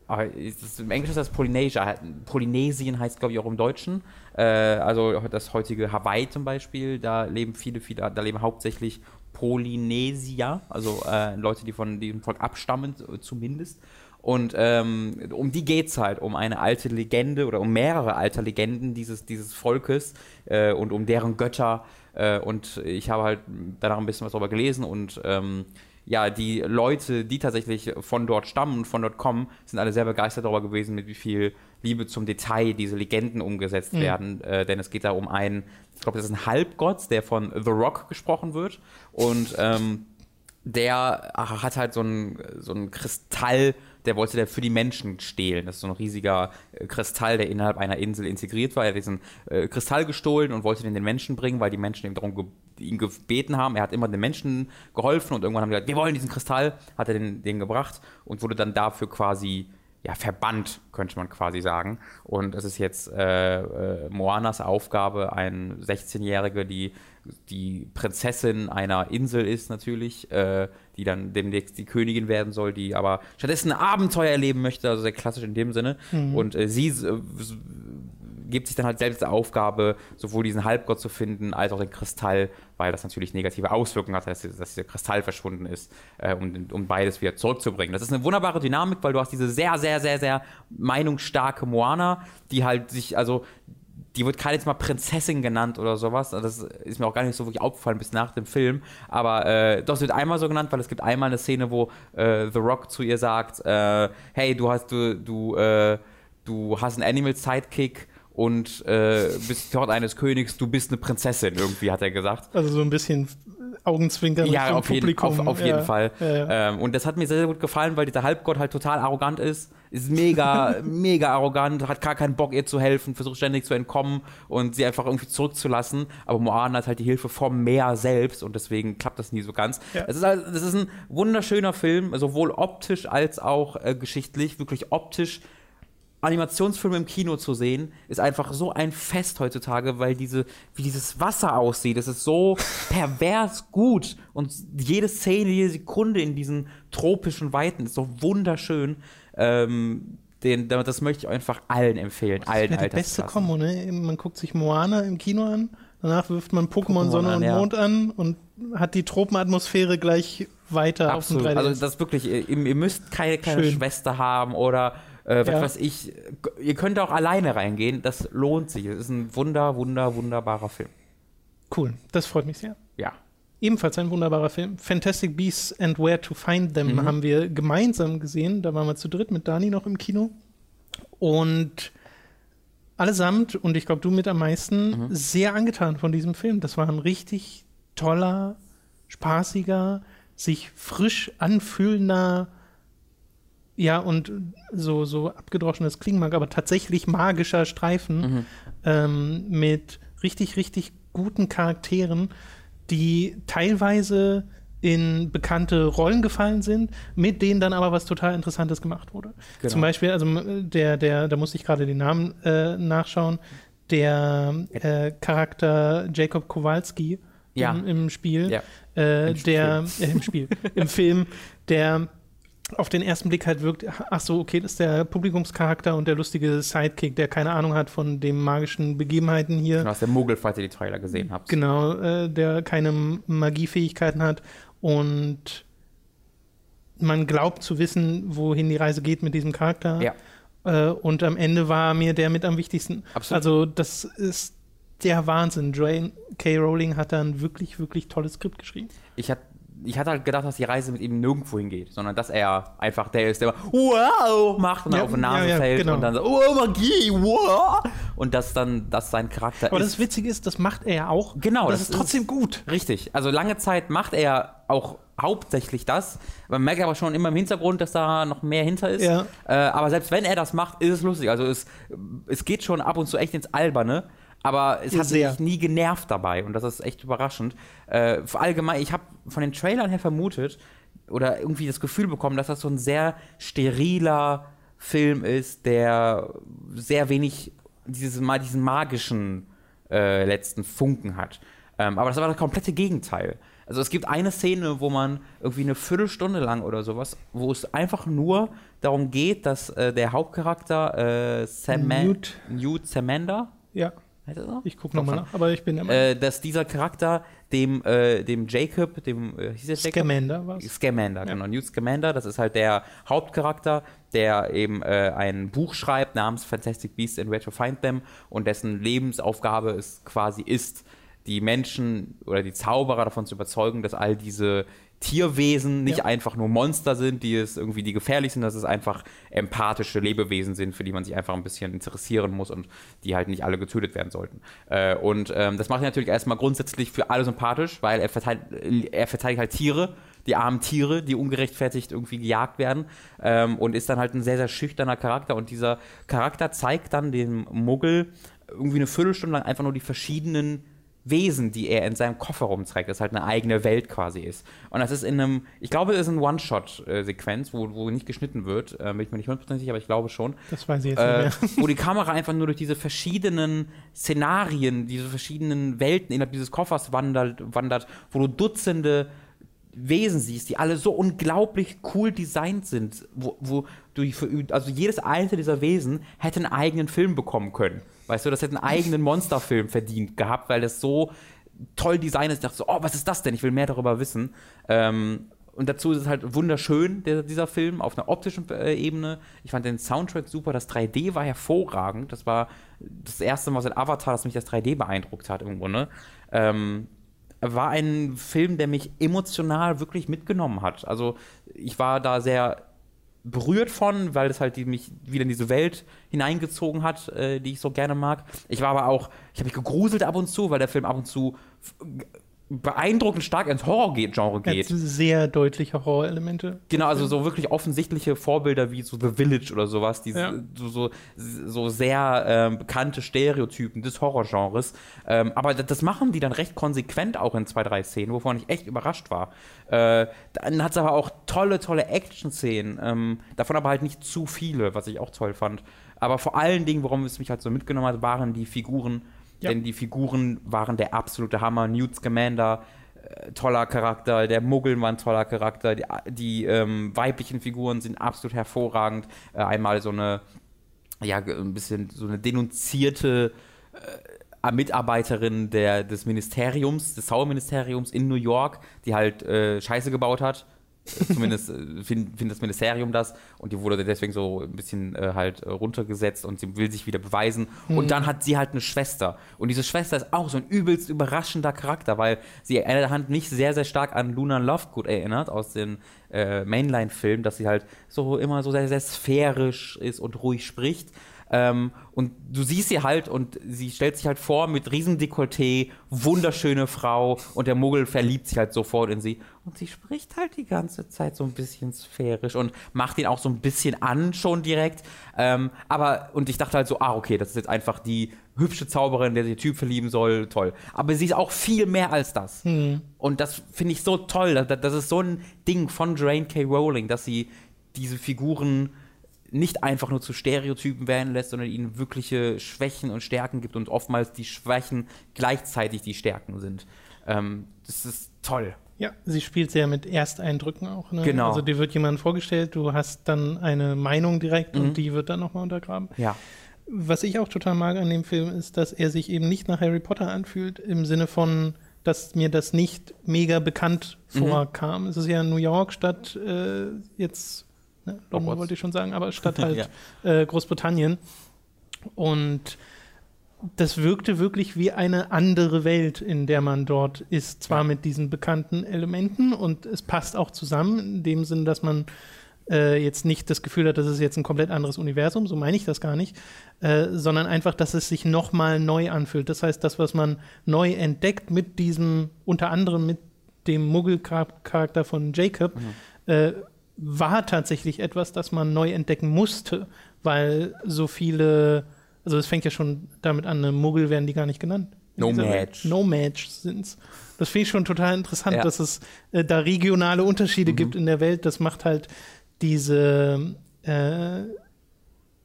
im Englischen ist das Polynesia. Polynesien heißt, glaube ich, auch im Deutschen. Äh, also das heutige Hawaii zum Beispiel, da leben viele, viele, da leben hauptsächlich Polynesier, also äh, Leute, die von diesem Volk abstammen, zumindest. Und ähm, um die geht es halt, um eine alte Legende oder um mehrere alte Legenden dieses, dieses Volkes äh, und um deren Götter. Äh, und ich habe halt danach ein bisschen was darüber gelesen und ähm, ja, die Leute, die tatsächlich von dort stammen und von dort kommen, sind alle sehr begeistert darüber gewesen, mit wie viel Liebe zum Detail diese Legenden umgesetzt mhm. werden. Äh, denn es geht da um einen, ich glaube, das ist ein Halbgott, der von The Rock gesprochen wird. Und ähm, der hat halt so einen, so einen Kristall, der wollte der für die Menschen stehlen. Das ist so ein riesiger äh, Kristall, der innerhalb einer Insel integriert war. Er hat diesen äh, Kristall gestohlen und wollte den den Menschen bringen, weil die Menschen ihm darum ihn gebeten haben. Er hat immer den Menschen geholfen und irgendwann haben die gesagt, wir wollen diesen Kristall, hat er den, den gebracht und wurde dann dafür quasi ja, verbannt, könnte man quasi sagen. Und es ist jetzt äh, äh, Moanas Aufgabe, eine 16-Jährige, die die Prinzessin einer Insel ist natürlich, äh, die dann demnächst die Königin werden soll, die aber stattdessen ein Abenteuer erleben möchte, also sehr klassisch in dem Sinne. Mhm. Und äh, sie gibt sich dann halt selbst die Aufgabe, sowohl diesen Halbgott zu finden, als auch den Kristall, weil das natürlich negative Auswirkungen hat, dass, dass dieser Kristall verschwunden ist, äh, um, um beides wieder zurückzubringen. Das ist eine wunderbare Dynamik, weil du hast diese sehr, sehr, sehr, sehr meinungsstarke Moana, die halt sich, also die wird keine jetzt mal Prinzessin genannt oder sowas. Das ist mir auch gar nicht so wirklich aufgefallen bis nach dem Film. Aber äh, doch, sie wird einmal so genannt, weil es gibt einmal eine Szene, wo äh, The Rock zu ihr sagt, äh, hey, du hast, du, du, äh, du hast einen Animal Sidekick und äh, bist dort eines Königs, du bist eine Prinzessin, irgendwie hat er gesagt. Also so ein bisschen Augenzwinkern ja, auf jeden, Publikum. auf, auf ja. jeden Fall. Ja, ja. Ähm, und das hat mir sehr, sehr gut gefallen, weil dieser Halbgott halt total arrogant ist. Ist mega, *laughs* mega arrogant, hat gar keinen Bock, ihr zu helfen, versucht ständig zu entkommen und sie einfach irgendwie zurückzulassen. Aber Moana hat halt die Hilfe vom Meer selbst und deswegen klappt das nie so ganz. Ja. Es ist, halt, das ist ein wunderschöner Film, sowohl optisch als auch äh, geschichtlich. Wirklich optisch Animationsfilme im Kino zu sehen, ist einfach so ein Fest heutzutage, weil diese, wie dieses Wasser aussieht, es ist so *laughs* pervers gut und jede Szene, jede Sekunde in diesen tropischen Weiten ist so wunderschön. Ähm, den, das möchte ich einfach allen empfehlen, allen Das wäre die beste. Kombo, ne? Man guckt sich Moana im Kino an, danach wirft man Pokémon Pokémon Sonne an, und ja. Mond an und hat die Tropenatmosphäre gleich weiter Absolut. auf dem 3DS. Also das ist wirklich, ihr, ihr müsst keine Schön. Schwester haben oder äh, was Ja. weiß ich. Ihr könnt auch alleine reingehen, das lohnt sich. Es ist ein wunder, wunder, wunderbarer Film. cool, das freut mich sehr. Ja. Ebenfalls ein wunderbarer Film. Fantastic Beasts and Where to Find Them Mhm. haben wir gemeinsam gesehen. Da waren wir zu dritt mit Dani noch im Kino. Und allesamt, und ich glaube du mit am meisten, Mhm. sehr angetan von diesem Film. Das war ein richtig toller, spaßiger, sich frisch anfühlender, ja, und so, so abgedroschenes klingen mag, aber tatsächlich magischer Streifen Mhm. ähm, mit richtig, richtig guten Charakteren, die teilweise in bekannte Rollen gefallen sind, mit denen dann aber was total Interessantes gemacht wurde. Genau. Zum Beispiel, also der, der, da musste ich gerade den Namen äh, nachschauen, der äh, Charakter Jacob Kowalski Ja. im, im Spiel, Ja. äh, Im der äh, *laughs* im Spiel, im Film, der auf den ersten Blick halt wirkt, ach so, okay, das ist der Publikumscharakter und der lustige Sidekick, der keine Ahnung hat von den magischen Begebenheiten hier. Genau, aus der ihr die Trailer gesehen habt. Genau, äh, der keine Magiefähigkeiten hat und man glaubt zu wissen, wohin die Reise geht mit diesem Charakter. Ja. Äh, und am Ende war mir der mit am wichtigsten. Absolut. Also, das ist der Wahnsinn. Joanne K. Rowling hat da ein wirklich, wirklich tolles Skript geschrieben. Ich, hat, ich hatte halt gedacht, dass die Reise mit ihm nirgendwo hingeht, sondern dass er einfach der ist, der wow macht und dann Ja, auf die Nase ja, ja, fällt genau. und dann so, oh, Magie, wow. Und dass dann das sein Charakter Aber ist. das Witzige ist, das macht er ja auch. Genau, Das, das ist trotzdem gut. Richtig. Also lange Zeit macht er auch hauptsächlich das. Man merkt aber schon immer im Hintergrund, dass da noch mehr hinter ist. Ja. Äh, aber selbst wenn er das macht, ist es lustig. Also es, es geht schon ab und zu echt ins Alberne. Aber es hat sehr. mich nie genervt dabei und das ist echt überraschend. Äh, allgemein, ich habe von den Trailern her vermutet oder irgendwie das Gefühl bekommen, dass das so ein sehr steriler Film ist, der sehr wenig dieses, ma- diesen magischen äh, letzten Funken hat. Ähm, aber das war das komplette Gegenteil. Also es gibt eine Szene, wo man irgendwie eine Viertelstunde lang oder sowas, wo es einfach nur darum geht, dass äh, der Hauptcharakter äh, Sama Newt. Newt Scamander, Ja, heißt er so? ich gucke nochmal nach, aber ich bin immer. Äh, dass dieser Charakter dem, äh, dem Jacob, dem, äh, hieß der Jacob? Scamander war es. Scamander, genau. Newt Scamander, das ist halt der Hauptcharakter, der eben äh, ein Buch schreibt namens Fantastic Beasts and Where to Find Them und dessen Lebensaufgabe es quasi ist, die Menschen oder die Zauberer davon zu überzeugen, dass all diese Tierwesen nicht Ja. einfach nur Monster sind, die es irgendwie die gefährlich sind, dass es einfach empathische Lebewesen sind, für die man sich einfach ein bisschen interessieren muss und die halt nicht alle getötet werden sollten. Äh, und ähm, das macht er natürlich erstmal grundsätzlich für alle sympathisch, weil er verteidigt, er verteidigt halt Tiere, die armen Tiere, die ungerechtfertigt irgendwie gejagt werden ähm, und ist dann halt ein sehr, sehr schüchterner Charakter und dieser Charakter zeigt dann dem Muggel irgendwie eine Viertelstunde lang einfach nur die verschiedenen Wesen, die er in seinem Koffer rumträgt, das halt eine eigene Welt quasi ist. Und das ist in einem, ich glaube, es ist eine One-Shot-Sequenz, wo, wo nicht geschnitten wird, äh, bin ich mir nicht hundertprozentig sicher, aber ich glaube schon, Das weiß ich jetzt äh, nicht mehr. wo die Kamera einfach nur durch diese verschiedenen Szenarien, diese verschiedenen Welten innerhalb dieses Koffers wandert, wandert wo du Dutzende Wesen siehst, die alle so unglaublich cool designt sind, wo, wo du, also jedes einzelne dieser Wesen hätte einen eigenen Film bekommen können. Weißt du, das hätte einen eigenen Monsterfilm verdient gehabt, weil das so toll designt ist. Ich dachte so, oh, was ist das denn? Ich will mehr darüber wissen. Ähm, und dazu ist es halt wunderschön, der, dieser Film, auf einer optischen äh, Ebene. Ich fand den Soundtrack super, das 3D war hervorragend. Das war das erste Mal seit Avatar, dass mich das 3D beeindruckt hat im Grunde. Ähm, war ein Film, der mich emotional wirklich mitgenommen hat. Also ich war da sehr berührt von, weil es halt die, mich wieder in diese Welt hineingezogen hat, äh, die ich so gerne mag. Ich war aber auch, ich habe mich gegruselt ab und zu, weil der Film ab und zu beeindruckend stark ins Horror-Genre geht. Sehr deutliche Horrorelemente. Genau, also so wirklich offensichtliche Vorbilder wie so The Village oder sowas, die ja. so, so, so, sehr ähm, bekannte Stereotypen des Horrorgenres. Ähm, aber das machen die dann recht konsequent auch in zwei, drei Szenen, wovon ich echt überrascht war. Äh, dann hat es aber auch tolle, tolle Action-Szenen. Ähm, davon aber halt nicht zu viele, was ich auch toll fand. Aber vor allen Dingen, worum es mich halt so mitgenommen hat, waren die Figuren ja. Denn die Figuren waren der absolute Hammer. Newt Scamander, äh, toller Charakter, der Muggel war ein toller Charakter, die, die ähm, weiblichen Figuren sind absolut hervorragend. Äh, einmal so eine, ja, ein bisschen so eine denunzierte äh, Mitarbeiterin der, des Ministeriums, des Zauberministeriums in New York, die halt äh, Scheiße gebaut hat Zumindest äh, findet find das Ministerium das und die wurde deswegen so ein bisschen äh, halt äh, runtergesetzt und sie will sich wieder beweisen. Mhm. Und dann hat sie halt eine Schwester. Und diese Schwester ist auch so ein übelst überraschender Charakter, weil sie in der Hand nicht sehr, sehr stark an Luna Lovegood erinnert aus den äh, Mainline-Filmen, dass sie halt so immer so sehr, sehr sphärisch ist und ruhig spricht. Ähm, und du siehst sie halt und sie stellt sich halt vor mit riesen Dekolleté, wunderschöne Frau und der Muggel verliebt sich halt sofort in sie. Und sie spricht halt die ganze Zeit so ein bisschen sphärisch und macht ihn auch so ein bisschen an schon direkt. Ähm, aber, und ich dachte halt so, ah, okay, das ist jetzt einfach die hübsche Zauberin, der sich Typ verlieben soll, toll. Aber sie ist auch viel mehr als das. Hm. Und das finde ich so toll. Das, das ist so ein Ding von Drain K. Rowling, dass sie diese Figuren nicht einfach nur zu Stereotypen werden lässt, sondern ihnen wirkliche Schwächen und Stärken gibt und oftmals die Schwächen gleichzeitig die Stärken sind. Ähm, das ist toll. Ja, sie spielt sehr mit Ersteindrücken auch. Ne? Genau. Also dir wird jemand vorgestellt, du hast dann eine Meinung direkt mhm. und die wird dann nochmal untergraben. Ja. Was ich auch total mag an dem Film ist, dass er sich eben nicht nach Harry Potter anfühlt, im Sinne von, dass mir das nicht mega bekannt mhm. vorkam. Mhm. Es ist ja New York statt äh, jetzt Ne? London wollte ich schon sagen, aber statt *laughs* halt ja. äh, Großbritannien. Und das wirkte wirklich wie eine andere Welt, in der man dort ist. Zwar ja. mit diesen bekannten Elementen und es passt auch zusammen, in dem Sinn, dass man äh, jetzt nicht das Gefühl hat, das ist jetzt ein komplett anderes Universum, so meine ich das gar nicht, äh, sondern einfach, dass es sich nochmal neu anfühlt. Das heißt, das, was man neu entdeckt mit diesem, unter anderem mit dem Muggel-Charakter von Jacob, mhm. äh, war tatsächlich etwas, das man neu entdecken musste, weil so viele, also es fängt ja schon damit an, ne, Muggel werden die gar nicht genannt. No Match. No Match sind's. Das finde ich schon total interessant, ja. dass es äh, da regionale Unterschiede mhm. gibt in der Welt. Das macht halt diese, äh,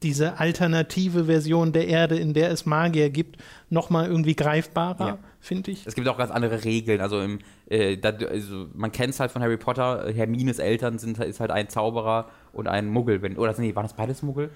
diese alternative Version der Erde, in der es Magier gibt, nochmal irgendwie greifbarer, ja. Finde ich. Es gibt auch ganz andere Regeln. Also, im, äh, da, also man kennt es halt von Harry Potter, Hermines Eltern sind, ist halt ein Zauberer und ein Muggel. Wenn, oder nee, waren das beides Muggel?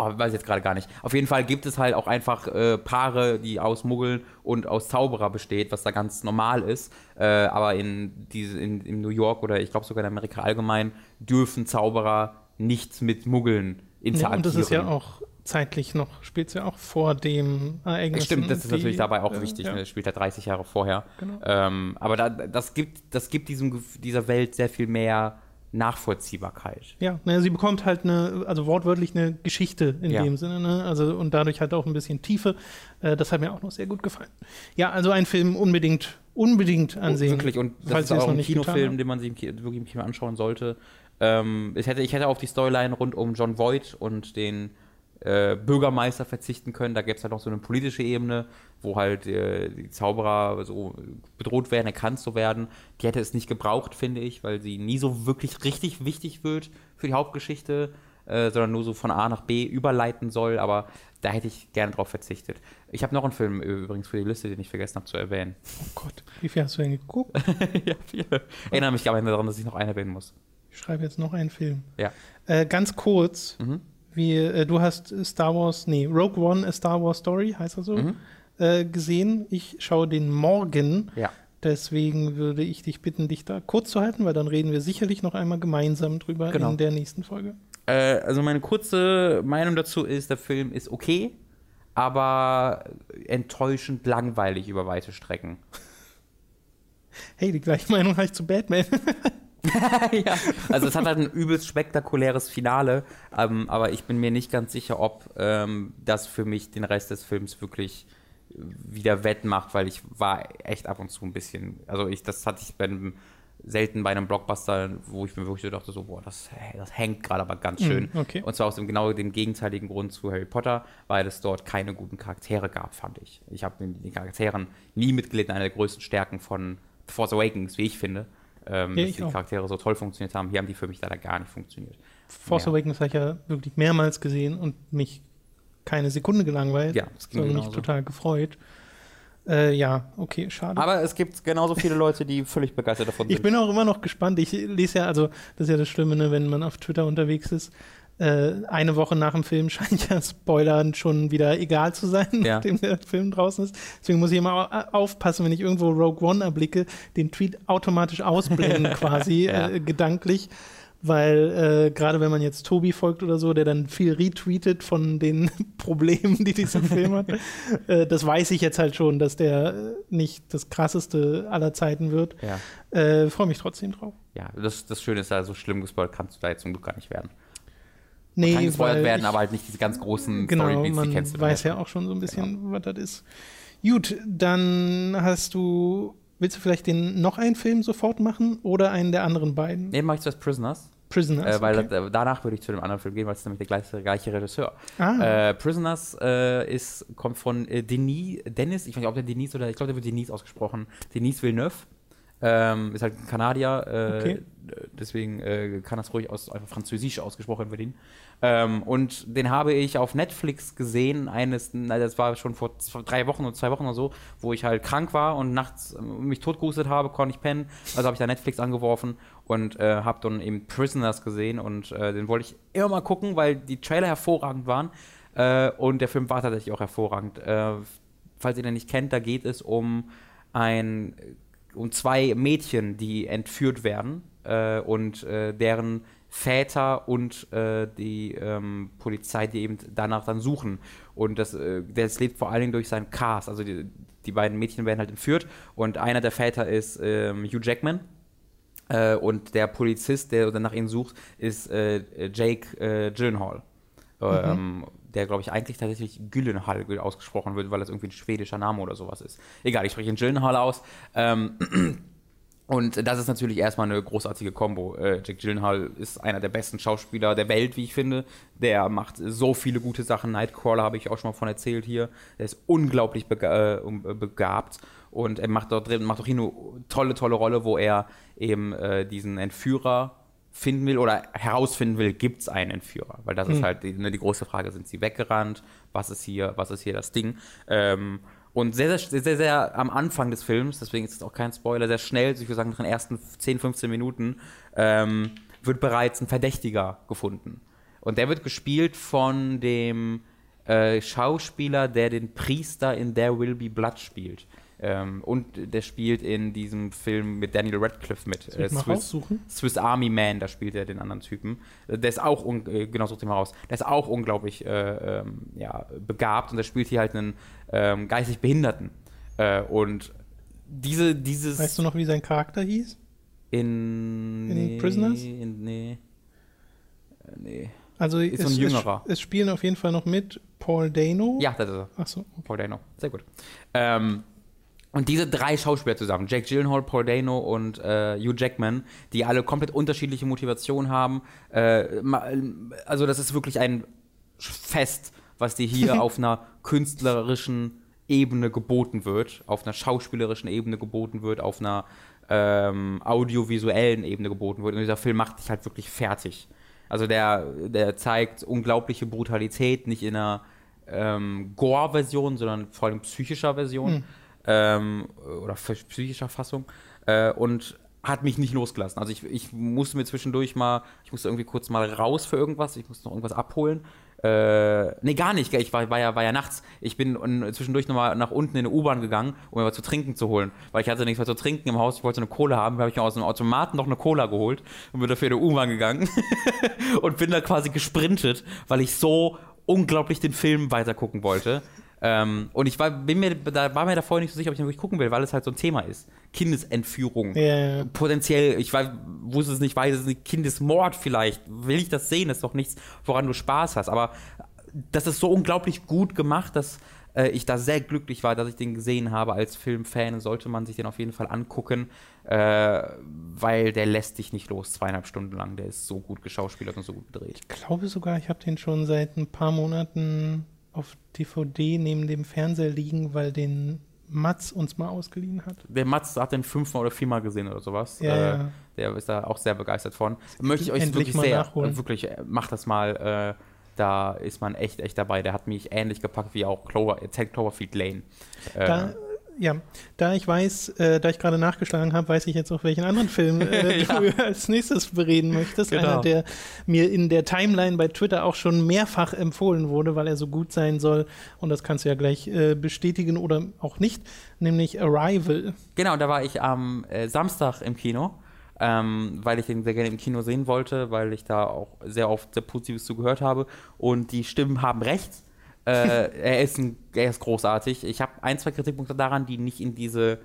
Oh, weiß ich jetzt gerade gar nicht. Auf jeden Fall gibt es halt auch einfach äh, Paare, die aus Muggeln und aus Zauberer besteht, was da ganz normal ist. Äh, aber in, diese, in, in New York oder ich glaube sogar in Amerika allgemein dürfen Zauberer nichts mit Muggeln interagieren. Ja, und das ist ja auch zeitlich noch, spielt es ja auch vor dem Ereignis. Stimmt, das ist die, natürlich dabei auch äh, wichtig. Ja. Ne? spielt ja 30 Jahre vorher. Genau. Ähm, aber da, das gibt, das gibt diesem, dieser Welt sehr viel mehr Nachvollziehbarkeit. Ja, ne, sie bekommt halt eine, also wortwörtlich eine Geschichte in ja. dem Sinne, ne? Also und dadurch halt auch ein bisschen Tiefe. Äh, das hat mir auch noch sehr gut gefallen. Ja, also ein Film unbedingt, unbedingt ansehen. Wirklich, und das ist auch ein Kinofilm, den man sich wirklich im Kino anschauen sollte. Ähm, ich, hätte, ich hätte auf die Storyline rund um John Voight und den äh, Bürgermeister verzichten können. Da gäbe es halt noch so eine politische Ebene, wo halt äh, die Zauberer so bedroht werden, erkannt zu werden. Die hätte es nicht gebraucht, finde ich, weil sie nie so wirklich richtig wichtig wird für die Hauptgeschichte. äh, sondern nur so von A nach B überleiten soll, aber da hätte ich gerne drauf verzichtet. Ich habe noch einen Film übrigens für die Liste, den ich vergessen habe zu erwähnen. Oh Gott, wie viel hast du denn geguckt? *laughs* ja, viele. Erinnere mich aber daran, dass ich noch einen erwähnen muss. Ich schreibe jetzt noch einen Film. Ja. Äh, ganz kurz, Mhm. Wie, äh, du hast Star Wars, nee, Rogue One, A Star Wars Story, heißt er so, Mhm. äh, gesehen. Ich schaue den morgen. Ja. Deswegen würde ich dich bitten, dich da kurz zu halten, weil dann reden wir sicherlich noch einmal gemeinsam drüber Genau. in der nächsten Folge. Äh, also meine kurze Meinung dazu ist, der Film ist okay, aber enttäuschend langweilig über weite Strecken. *laughs* Hey, die gleiche Meinung habe ich zu Batman. *laughs* *laughs* ja. Also es hat halt ein übelst spektakuläres Finale, ähm, aber ich bin mir nicht ganz sicher, ob ähm, das für mich den Rest des Films wirklich wieder wettmacht, weil ich war echt ab und zu ein bisschen, also ich, das hatte ich bei einem, selten bei einem Blockbuster, wo ich mir wirklich so dachte, so, boah, das, das hängt gerade aber ganz schön. Mm, okay. Und zwar aus dem genau dem gegenteiligen Grund zu Harry Potter, weil es dort keine guten Charaktere gab, fand ich. Ich habe den Charakteren nie mitgelitten, eine der größten Stärken von The Force Awakens, wie ich finde. Ähm, Ja, dass ich die auch. Charaktere so toll funktioniert haben. Hier haben die für mich leider gar nicht funktioniert. Force Ja. Awakens habe ich ja wirklich mehrmals gesehen und mich keine Sekunde gelangweilt, Ja, das ging sondern mich genauso. total gefreut. Äh, ja, okay, schade. Aber es gibt genauso viele Leute, die völlig begeistert davon Ich sind. bin auch immer noch gespannt. Ich lese ja, also, das ist ja das Schlimme, ne, wenn man auf Twitter unterwegs ist. Äh, eine Woche nach dem Film *laughs* scheint ja Spoilern schon wieder egal zu sein, Ja. nachdem der Film draußen ist. Deswegen muss ich immer au- aufpassen, wenn ich irgendwo Rogue One erblicke, den Tweet automatisch ausblenden *laughs* quasi, Ja. äh, gedanklich. Weil äh, gerade wenn man jetzt Tobi folgt oder so, der dann viel retweetet von den *laughs* Problemen, die dieser Film hat, äh, das weiß ich jetzt halt schon, dass der äh, nicht das krasseste aller Zeiten wird. ja, Äh, Freue mich trotzdem drauf. ja das, das Schöne ist, ja, so schlimm gespoilt kannst du da jetzt zum Glück gar nicht werden. Nee, Kann gespoilert werden, aber halt nicht diese ganz großen genau, Storybeats, die man kennst du. weiß ja auch schon so ein bisschen, was das ist. Gut, dann hast du, willst du vielleicht den noch einen Film sofort machen oder einen der anderen beiden? Nee, mach ich zuerst Prisoners, Prisoners. äh, weil okay. das, äh, danach würde ich zu dem anderen Film gehen, weil es nämlich der gleiche, gleiche Regisseur. ah, Äh, Prisoners äh, ist, kommt von äh, Denis, Dennis, ich weiß nicht, ob der Denis oder ich glaube, der wird Denis ausgesprochen. Denis Villeneuve. Ähm, ist halt ein Kanadier, äh, Okay. deswegen kann das ruhig aus, einfach französisch ausgesprochen werden. Ähm, und den habe ich auf Netflix gesehen, eines, das war schon vor zwei, drei Wochen oder zwei Wochen oder so, wo ich halt krank war und nachts äh, mich totgehustet habe, konnte ich pennen. Also habe ich da Netflix angeworfen und äh, habe dann eben Prisoners gesehen und äh, den wollte ich immer mal gucken, weil die Trailer hervorragend waren. Äh, und der Film war tatsächlich auch hervorragend. Äh, falls ihr den nicht kennt, da geht es um ein um zwei Mädchen, die entführt werden äh, und deren Väter und äh, die ähm, Polizei, die eben danach dann suchen. Und das, äh, das lebt vor allen Dingen durch seinen Cast. Also die, die beiden Mädchen werden halt entführt und einer der Väter ist ähm, Hugh Jackman. Äh, und der Polizist, der dann nach ihnen sucht, ist äh, Jake äh, Gyllenhaal. Ähm, der, glaube ich, eigentlich tatsächlich Gyllenhaal ausgesprochen wird, weil das irgendwie ein schwedischer Name oder sowas ist. Egal, ich spreche ihn Gyllenhaal aus. Ähm, und das ist natürlich erstmal eine großartige Kombo. Äh, Jack Gyllenhaal ist einer der besten Schauspieler der Welt, wie ich finde. Der macht so viele gute Sachen. Nightcrawler habe ich auch schon mal von erzählt hier. Der ist unglaublich äh, äh, begabt. Und er macht dort drin, macht auch hier eine tolle, tolle Rolle, wo er eben äh, diesen Entführer finden will oder herausfinden will, gibt es einen Entführer? Weil das ist Mhm. halt die, ne, die große Frage, sind sie weggerannt? Was ist hier, was ist hier das Ding? Ähm, und sehr, sehr, sehr, sehr am Anfang des Films, deswegen ist es auch kein Spoiler, sehr schnell, ich würde sagen, nach den ersten 10, 15 Minuten, ähm, wird bereits ein Verdächtiger gefunden. Und der wird gespielt von dem äh, Schauspieler, der den Priester in There Will Be Blood spielt. Ähm, und der spielt in diesem Film mit Daniel Radcliffe mit. mal Swiss, raussuchen? Swiss Army Man, da spielt er den anderen Typen. Äh, Der ist auch, äh, genau sucht ihn mal raus, der ist auch unglaublich äh, ähm, ja, begabt und der spielt hier halt einen ähm, geistig Behinderten. Äh, und diese, dieses Weißt du noch, wie sein Charakter hieß? in, in Prisoners? In, nee. Äh, Nee. Also Ist so es, ein Jüngerer. Es, es spielen auf jeden Fall noch mit Paul Dano. Ja, das ist er. Achso, Paul Dano. Sehr gut. Ähm, und diese drei Schauspieler zusammen, Jake Gyllenhaal, Paul Dano und äh, Hugh Jackman, die alle komplett unterschiedliche Motivationen haben. Äh, also das ist wirklich ein Fest, was dir hier *laughs* auf einer künstlerischen Ebene geboten wird, auf einer schauspielerischen Ebene geboten wird, auf einer ähm, audiovisuellen Ebene geboten wird. Und dieser Film macht dich halt wirklich fertig. Also der, der zeigt unglaubliche Brutalität, nicht in einer ähm, Gore-Version, sondern vor allem psychischer Version Hm. Ähm, oder psychischer Fassung. Äh, und hat mich nicht losgelassen. Also ich, ich musste mir zwischendurch mal, ich musste irgendwie kurz mal raus für irgendwas, ich musste noch irgendwas abholen. Äh, nee, gar nicht, ich war, war, ja, war ja nachts. Ich bin zwischendurch nochmal nach unten in eine U-Bahn gegangen, um mir was zu trinken zu holen. Weil ich hatte nichts mehr zu trinken im Haus, ich wollte eine Cola haben, habe ich mir aus dem Automaten noch eine Cola geholt und bin dafür in eine U-Bahn gegangen *laughs* und bin da quasi gesprintet, weil ich so unglaublich den Film weitergucken wollte. Ähm, und ich war, bin mir, da war mir da vorher nicht so sicher, ob ich den wirklich gucken will, weil es halt so ein Thema ist. Kindesentführung. Ja. Potenziell, ich weiß, wusste es nicht, weiß es nicht, Kindesmord vielleicht. Will ich das sehen? Das ist doch nichts, woran du Spaß hast. Aber das ist so unglaublich gut gemacht, dass äh, ich da sehr glücklich war, dass ich den gesehen habe als Filmfan. Sollte man sich den auf jeden Fall angucken, äh, weil der lässt dich nicht los, zweieinhalb Stunden lang. Der ist so gut geschauspielert und so gut gedreht. Ich glaube sogar, ich habe den schon seit ein paar Monaten auf DVD neben dem Fernseher liegen, weil den Mats uns mal ausgeliehen hat. Der Mats hat den fünfmal oder viermal gesehen oder sowas. Ja, äh, ja. Der ist da auch sehr begeistert von. Möchte ich euch wirklich mal sehr, nachholen. wirklich, äh, macht das mal. Äh, da ist man echt, echt dabei. Der hat mich ähnlich gepackt wie auch Clover, äh, Ted Cloverfield Lane. Äh, Da, ja, da ich weiß, äh, da ich gerade nachgeschlagen habe, weiß ich jetzt auch, welchen anderen Film äh, *laughs* Ja. du als nächstes bereden möchtest. Genau. Einer, der mir in der Timeline bei Twitter auch schon mehrfach empfohlen wurde, weil er so gut sein soll. Und das kannst du ja gleich äh, bestätigen oder auch nicht, nämlich Arrival. Genau, da war ich am äh, Samstag im Kino, ähm, weil ich den sehr gerne im Kino sehen wollte, weil ich da auch sehr oft sehr Positives zugehört habe. Und die Stimmen haben recht. Äh, er, ist ein, er ist großartig. Ich habe ein, zwei Kritikpunkte daran, die nicht in diese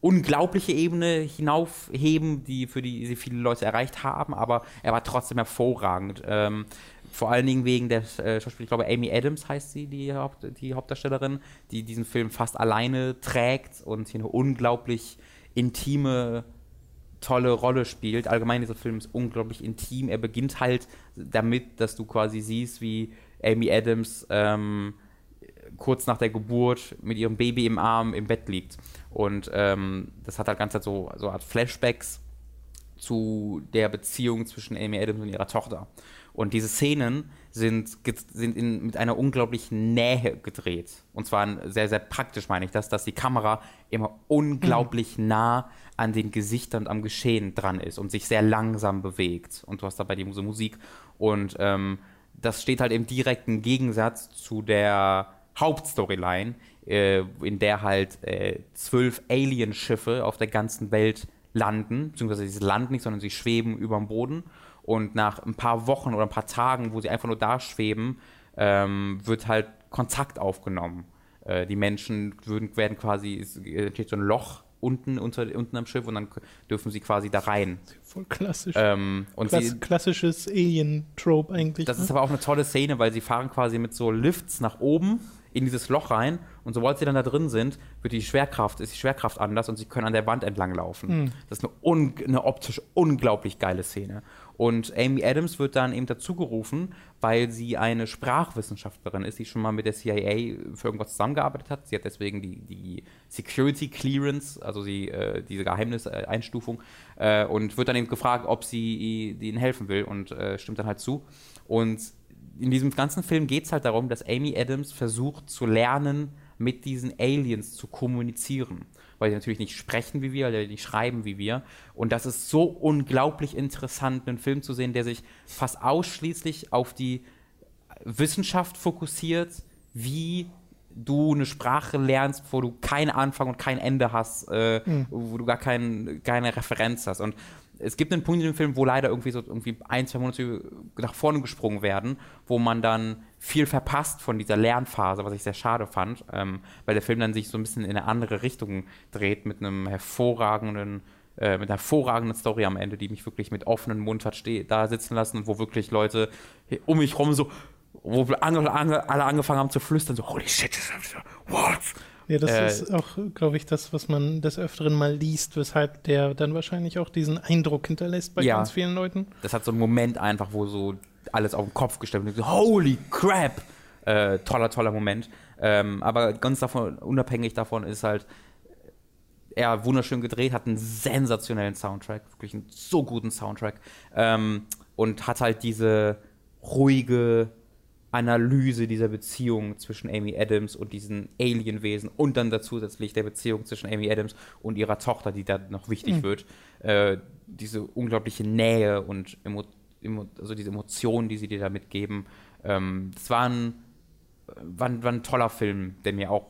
unglaubliche Ebene hinaufheben, die für die sie viele Leute erreicht haben, aber er war trotzdem hervorragend. Ähm, vor allen Dingen wegen der äh, Schauspielerin, ich glaube Amy Adams heißt sie, die, Haupt, die Hauptdarstellerin, die diesen Film fast alleine trägt und hier eine unglaublich intime, tolle Rolle spielt. Allgemein dieser Film ist unglaublich intim. Er beginnt halt damit, dass du quasi siehst, wie Amy Adams ähm, kurz nach der Geburt mit ihrem Baby im Arm im Bett liegt. Und ähm, das hat halt ganz halt so, so Art Flashbacks zu der Beziehung zwischen Amy Adams und ihrer Tochter. Und diese Szenen sind, sind in, mit einer unglaublichen Nähe gedreht. Und zwar sehr, sehr praktisch meine ich das, dass die Kamera immer unglaublich nah an den Gesichtern und am Geschehen dran ist und sich sehr langsam bewegt. Und du hast dabei die Musik. Und ähm, das steht halt im direkten Gegensatz zu der Hauptstoryline, äh, in der halt äh, zwölf Alienschiffe auf der ganzen Welt landen, beziehungsweise sie landen nicht, sondern sie schweben über dem Boden. Und nach ein paar Wochen oder ein paar Tagen, wo sie einfach nur da schweben, ähm, wird halt Kontakt aufgenommen. Äh, die Menschen würden, werden quasi, es entsteht so ein Loch unten, unter, unten am Schiff und dann dürfen sie quasi da rein. Voll klassisch. Ähm, und Klass sie, klassisches Alien-Trope eigentlich. das ne? ist aber auch eine tolle Szene, weil sie fahren quasi mit so Lifts nach oben in dieses Loch rein und sobald sie dann da drin sind, wird die Schwerkraft, ist die Schwerkraft anders und sie können an der Wand entlang laufen. Das ist eine, un, eine optisch unglaublich geile Szene. Und Amy Adams wird dann eben dazu gerufen, weil sie eine Sprachwissenschaftlerin ist, die schon mal mit der CIA für irgendwas zusammengearbeitet hat. Sie hat deswegen die, die Security Clearance, also sie, äh, diese Geheimniseinstufung, äh, und wird dann eben gefragt, ob sie ihnen helfen will und äh, stimmt dann halt zu. Und in diesem ganzen Film geht es halt darum, dass Amy Adams versucht zu lernen, mit diesen Aliens zu kommunizieren. Weil die natürlich nicht sprechen wie wir, weil die nicht schreiben wie wir. Und das ist so unglaublich interessant, einen Film zu sehen, der sich fast ausschließlich auf die Wissenschaft fokussiert, wie du eine Sprache lernst, wo du keinen Anfang und kein Ende hast, äh, wo du gar kein, keine Referenz hast. Und es gibt einen Punkt in dem Film, wo leider irgendwie so irgendwie ein, zwei Monate nach vorne gesprungen werden, wo man dann viel verpasst von dieser Lernphase, was ich sehr schade fand, ähm, weil der Film dann sich so ein bisschen in eine andere Richtung dreht mit einem hervorragenden äh, mit einer hervorragenden Story am Ende, die mich wirklich mit offenem Mund hat da sitzen lassen und wo wirklich Leute um mich rum so, wo ange, alle angefangen haben zu flüstern, so, holy shit, what? Ja, das Äh, ist auch, glaube ich, das, was man des Öfteren mal liest, weshalb der dann wahrscheinlich auch diesen Eindruck hinterlässt bei Ja. ganz vielen Leuten. Das hat so einen Moment einfach, wo so alles auf den Kopf gestellt wird. So, holy crap! Äh, toller, toller Moment. Ähm, aber ganz davon, unabhängig davon ist halt, er wunderschön gedreht, hat einen sensationellen Soundtrack, wirklich einen so guten Soundtrack. Ähm, und hat halt diese ruhige Analyse dieser Beziehung zwischen Amy Adams und diesen Alienwesen und dann zusätzlich der Beziehung zwischen Amy Adams und ihrer Tochter, die da noch wichtig mhm. wird. Äh, diese unglaubliche Nähe und Emo Emo also diese Emotionen, die sie dir da mitgeben. Ähm, das war ein war, war, ein toller Film, der mir auch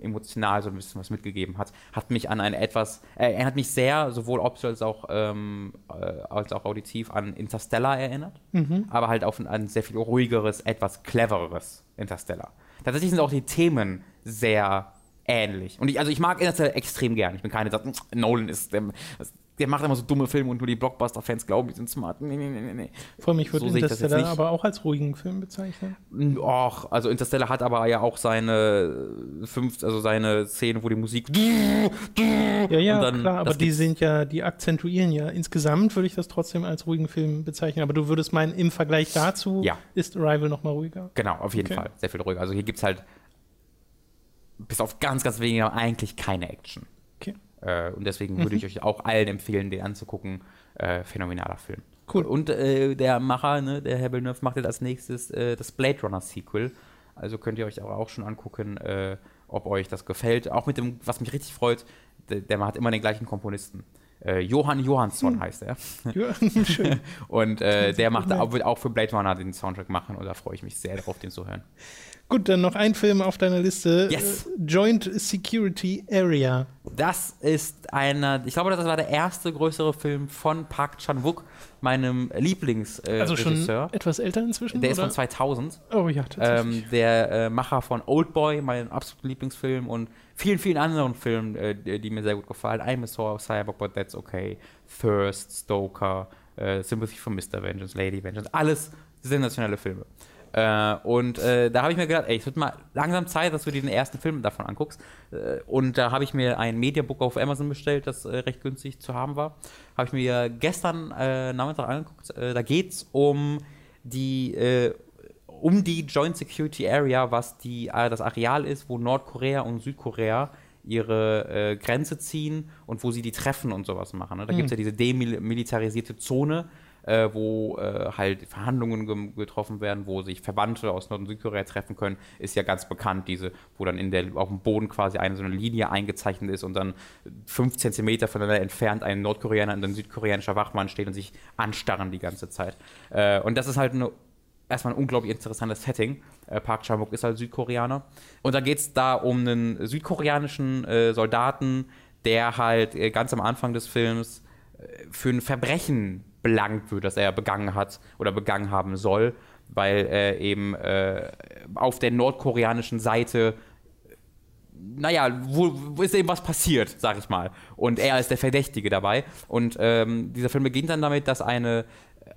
emotional so ein bisschen was mitgegeben hat. Hat mich an ein etwas, äh, er hat mich sehr, sowohl optisch als auch, ähm, äh, als auch auditiv, an Interstellar erinnert, mhm. aber halt auf ein, ein, sehr viel ruhigeres, etwas clevereres Interstellar. Tatsächlich sind auch die Themen sehr ähnlich. Und ich, also ich mag Interstellar extrem gern. Ich bin keine, Nolan ist, ähm, der macht immer so dumme Filme und nur die Blockbuster-Fans glauben, die sind smart. Nee, nee, nee, nee. Vor mich würde so Interstellar aber auch als ruhigen Film bezeichnen. Och, also Interstellar hat aber ja auch seine fünf, also seine Szenen, wo die Musik. Ja, ja, dann, klar, aber die sind ja, die akzentuieren ja. Insgesamt würde ich das trotzdem als ruhigen Film bezeichnen. Aber du würdest meinen, im Vergleich dazu ja. ist Arrival noch mal ruhiger. Genau, auf jeden okay. Fall. Sehr viel ruhiger. Also hier gibt es halt bis auf ganz, ganz wenige eigentlich keine Action. Äh, und deswegen würde mhm. ich euch auch allen empfehlen, den anzugucken. Äh, phänomenaler Film. Cool. Und äh, der Macher, ne, der Herr Villeneuve, macht jetzt als nächstes äh, das Blade Runner Sequel. Also könnt ihr euch aber auch schon angucken, äh, ob euch das gefällt. Auch mit dem, was mich richtig freut, der, der hat immer den gleichen Komponisten. Äh, Johann Johansson hm. heißt er. Ja, *laughs* schön. *laughs* und äh, der macht auch, wird auch für Blade Runner den Soundtrack machen und da freue ich mich sehr darauf, den zu hören. Gut, dann noch ein Film auf deiner Liste. Yes. Joint Security Area. Das ist einer, ich glaube, das war der erste größere Film von Park Chan-wook, meinem Lieblingsregisseur. Äh, also schon etwas älter inzwischen? Der oder? ist von 2000. Oh ja, tatsächlich. Ähm, der äh, Macher von Oldboy, mein absoluter Lieblingsfilm und vielen, vielen anderen Filmen, äh, die, die, mir sehr gut gefallen. I'm a Saw, Cyborg, but that's okay. Thirst, Stoker, äh, Sympathy for Mr. Vengeance, Lady Vengeance. Alles sensationelle Filme. Äh, und äh, da habe ich mir gedacht, ey, es wird mal langsam Zeit, dass du dir den ersten Film davon anguckst. Äh, und da habe ich mir ein Mediabook auf Amazon bestellt, das äh, recht günstig zu haben war. Habe ich mir gestern äh, Nachmittag angeguckt. Äh, da geht es um die um die Joint Security Area, was die, das Areal ist, wo Nordkorea und Südkorea ihre äh, Grenze ziehen und wo sie die treffen und sowas machen. Ne? Da mhm. gibt es ja diese demilitarisierte Zone, äh, wo äh, halt Verhandlungen ge getroffen werden, wo sich Verwandte aus Nord- und Südkorea treffen können, ist ja ganz bekannt, diese, wo dann in der, auf dem Boden quasi eine so eine Linie eingezeichnet ist und dann fünf Zentimeter voneinander entfernt ein Nordkoreaner und ein südkoreanischer Wachmann steht und sich anstarren die ganze Zeit. Äh, und das ist halt eine erstmal ein unglaublich interessantes Setting. Äh, Park Chan-wook ist halt Südkoreaner. Und da geht es da um einen südkoreanischen äh, Soldaten, der halt äh, ganz am Anfang des Films äh, für ein Verbrechen belangt wird, das er begangen hat oder begangen haben soll, weil er eben äh, auf der nordkoreanischen Seite naja, wo, wo ist eben was passiert, sag ich mal. Und er ist der Verdächtige dabei. Und ähm, dieser Film beginnt dann damit, dass eine,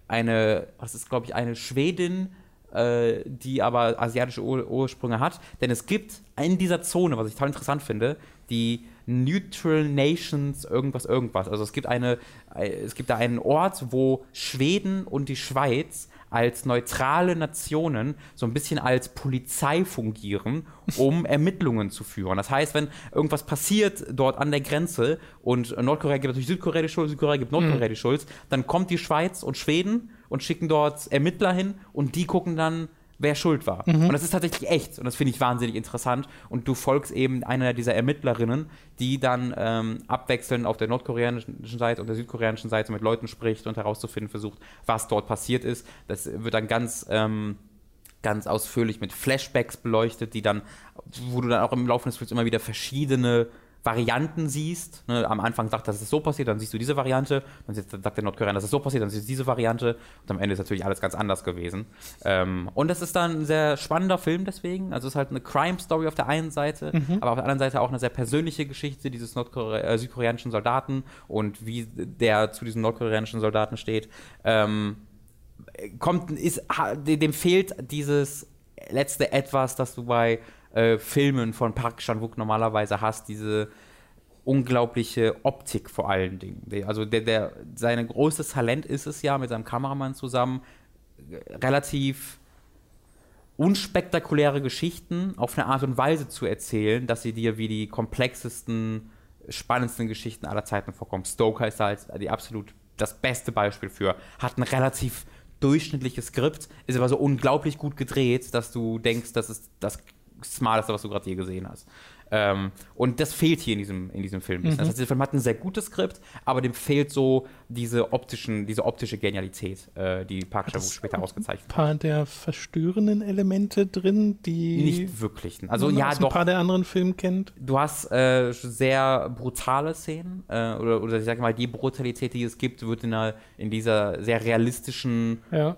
eine was ist, glaube ich, eine Schwedin, äh, die aber asiatische Ur Ursprünge hat. Denn es gibt in dieser Zone, was ich total interessant finde, die Neutral Nations irgendwas irgendwas. Also es gibt eine, es gibt da einen Ort, wo Schweden und die Schweiz als neutrale Nationen so ein bisschen als Polizei fungieren, um *laughs* Ermittlungen zu führen. Das heißt, wenn irgendwas passiert dort an der Grenze und Nordkorea gibt natürlich Südkorea die Schuld, Südkorea gibt Nordkorea mhm. die Schuld, dann kommt die Schweiz und Schweden und schicken dort Ermittler hin und die gucken dann, wer schuld war. Mhm. Und das ist tatsächlich echt und das finde ich wahnsinnig interessant. Und du folgst eben einer dieser Ermittlerinnen, die dann ähm, abwechselnd auf der nordkoreanischen Seite und der südkoreanischen Seite mit Leuten spricht und herauszufinden versucht, was dort passiert ist. Das wird dann ganz. Ähm, ganz ausführlich mit Flashbacks beleuchtet, die dann, wo du dann auch im Laufe des Films immer wieder verschiedene Varianten siehst. Ne, am Anfang sagt, dass es so passiert, dann siehst du diese Variante, dann sagt der Nordkoreaner, dass es so passiert, dann siehst du diese Variante und am Ende ist natürlich alles ganz anders gewesen. Ähm, und das ist dann ein sehr spannender Film deswegen. Also es ist halt eine Crime-Story auf der einen Seite, mhm. aber auf der anderen Seite auch eine sehr persönliche Geschichte dieses Nordkore äh, südkoreanischen Soldaten und wie der zu diesem nordkoreanischen Soldaten steht. Ähm, kommt, ist, dem fehlt dieses letzte Etwas, das du bei äh, Filmen von Park Chan-wook normalerweise hast, diese unglaubliche Optik vor allen Dingen. Also der, der, sein großes Talent ist es ja, mit seinem Kameramann zusammen relativ unspektakuläre Geschichten auf eine Art und Weise zu erzählen, dass sie dir wie die komplexesten spannendsten Geschichten aller Zeiten vorkommt. Stoker ist da halt die absolut das beste Beispiel für. Hat ein relativ durchschnittliches Skript, ist aber so unglaublich gut gedreht, dass du denkst, das ist das Smarteste, was du gerade je gesehen hast. Ähm, und das fehlt hier in diesem, in diesem Film. Mhm. Das heißt, der Film hat ein sehr gutes Skript, aber dem fehlt so diese, optischen, diese optische Genialität, äh, die Park Chan-wook später ausgezeichnet hat. Ein paar der verstörenden Elemente drin, die nicht wirklich. Also ja, doch. ein paar der anderen Filme kennt. Du hast äh, sehr brutale Szenen äh, oder, oder ich sag mal, die Brutalität, die es gibt, wird in, einer, in dieser sehr realistischen ja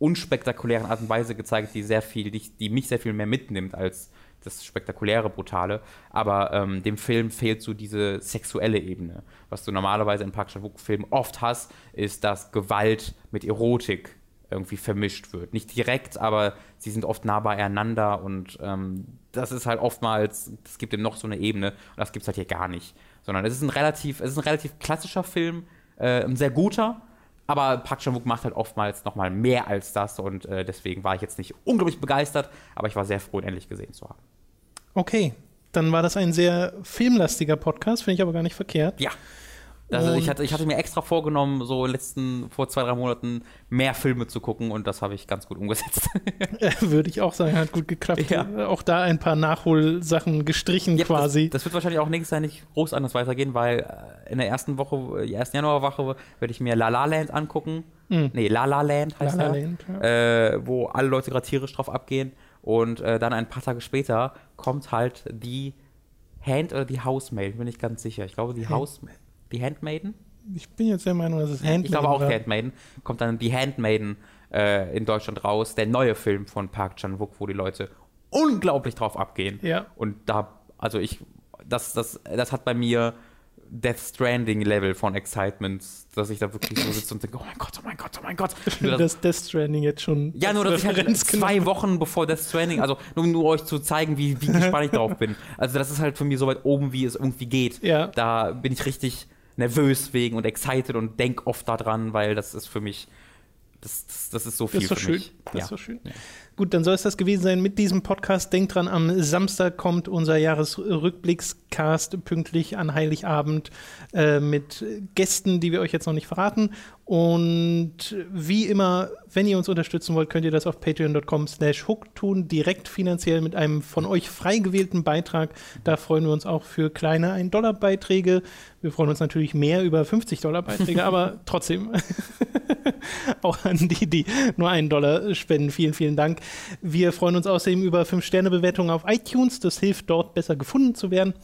unspektakulären Art und Weise gezeigt, die sehr viel, die, die mich sehr viel mehr mitnimmt als das spektakuläre, brutale. Aber ähm, dem Film fehlt so diese sexuelle Ebene. Was du normalerweise in Park Chan-wook-Filmen oft hast, ist, dass Gewalt mit Erotik irgendwie vermischt wird. Nicht direkt, aber sie sind oft nah beieinander und ähm, das ist halt oftmals, es gibt ihm noch so eine Ebene und das gibt es halt hier gar nicht. Sondern es ist ein relativ, es ist ein relativ klassischer Film, äh, ein sehr guter, aber Park Chan-wook macht halt oftmals noch mal mehr als das und äh, deswegen war ich jetzt nicht unglaublich begeistert, aber ich war sehr froh, ihn endlich gesehen zu haben. Okay, dann war das ein sehr filmlastiger Podcast, finde ich aber gar nicht verkehrt. Ja. Also ich hatte, ich hatte mir extra vorgenommen, so letzten, vor zwei, drei Monaten mehr Filme zu gucken und das habe ich ganz gut umgesetzt. *laughs* Würde ich auch sagen, hat gut geklappt. Ja. Auch da ein paar Nachholsachen gestrichen Ja, quasi. Das, das wird wahrscheinlich auch nächstes Jahr nicht groß anders weitergehen, weil äh, in der ersten Woche, die ersten Januarwoche, werde ich mir La La Land angucken. Mhm. Nee, La La Land heißt La La. Land, ja. äh, wo alle Leute gerade tierisch drauf abgehen. Und äh, dann ein paar Tage später kommt halt die Hand oder die Housemaid, bin ich ganz sicher. Ich glaube, die Hand- House, die Handmaiden? Ich bin jetzt der Meinung, dass es Handmaiden Ich glaube auch war. die Handmaiden. Kommt dann die Handmaiden äh, in Deutschland raus. Der neue Film von Park Chan-wook, wo die Leute unglaublich drauf abgehen. Ja. Und da, also ich, das, das, das hat bei mir Death Stranding Level von Excitement, dass ich da wirklich so sitze und denke, oh mein Gott, oh mein Gott, oh mein Gott. *laughs* Nur das, dass Death Stranding jetzt schon ja, nur dass ich halt zwei Wochen bevor Death Stranding, also nur um nur euch zu zeigen, wie, wie gespannt ich drauf bin. *laughs* Also das ist halt für mich so weit oben, wie es irgendwie geht. Ja. Da bin ich richtig nervös wegen und excited und denk oft daran, weil das ist für mich, das, das, das ist so viel Das ist doch für schön. mich. Das ja. ist doch schön. Gut, dann soll es das gewesen sein mit diesem Podcast. Denkt dran, am Samstag kommt unser Jahresrückblickscast pünktlich an Heiligabend äh, mit Gästen, die wir euch jetzt noch nicht verraten. Und wie immer, wenn ihr uns unterstützen wollt, könnt ihr das auf patreon.com slash hook tun, direkt finanziell mit einem von euch frei gewählten Beitrag. Da freuen wir uns auch für kleine 1-Dollar-Beiträge. Wir freuen uns natürlich mehr über 50-Dollar-Beiträge, *laughs* aber trotzdem *laughs* auch an die, die nur einen Dollar spenden. Vielen, vielen Dank. Wir freuen uns außerdem über 5-Sterne-Bewertungen auf iTunes. Das hilft dort besser gefunden zu werden.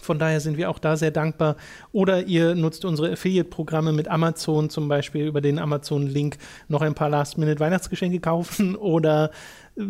Von daher sind wir auch da sehr dankbar. Oder ihr nutzt unsere Affiliate-Programme mit Amazon, zum Beispiel über den Amazon-Link noch ein paar Last-Minute-Weihnachtsgeschenke kaufen *laughs* oder äh,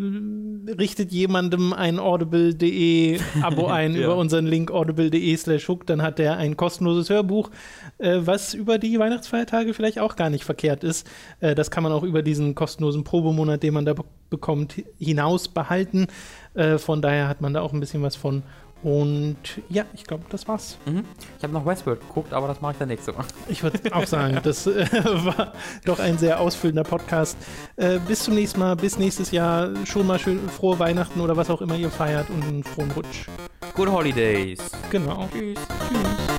richtet jemandem ein audible.de *laughs* Abo ein Ja. über unseren Link audible.de slash hook, dann hat er ein kostenloses Hörbuch, äh, was über die Weihnachtsfeiertage vielleicht auch gar nicht verkehrt ist. Äh, das kann man auch über diesen kostenlosen Probemonat, den man da be bekommt, hinaus behalten. Äh, von daher hat man da auch ein bisschen was von. Und ja, ich glaube, das war's. Mhm. Ich habe noch Westworld geguckt, aber das mache ich dann nächste Mal. Ich würde auch sagen, *laughs* das äh, *laughs* war doch ein sehr ausfüllender Podcast. Äh, bis zum nächsten Mal, bis nächstes Jahr. Schon mal schön frohe Weihnachten oder was auch immer ihr feiert und einen frohen Rutsch. Good Holidays. Genau. Tschüss. Tschüss.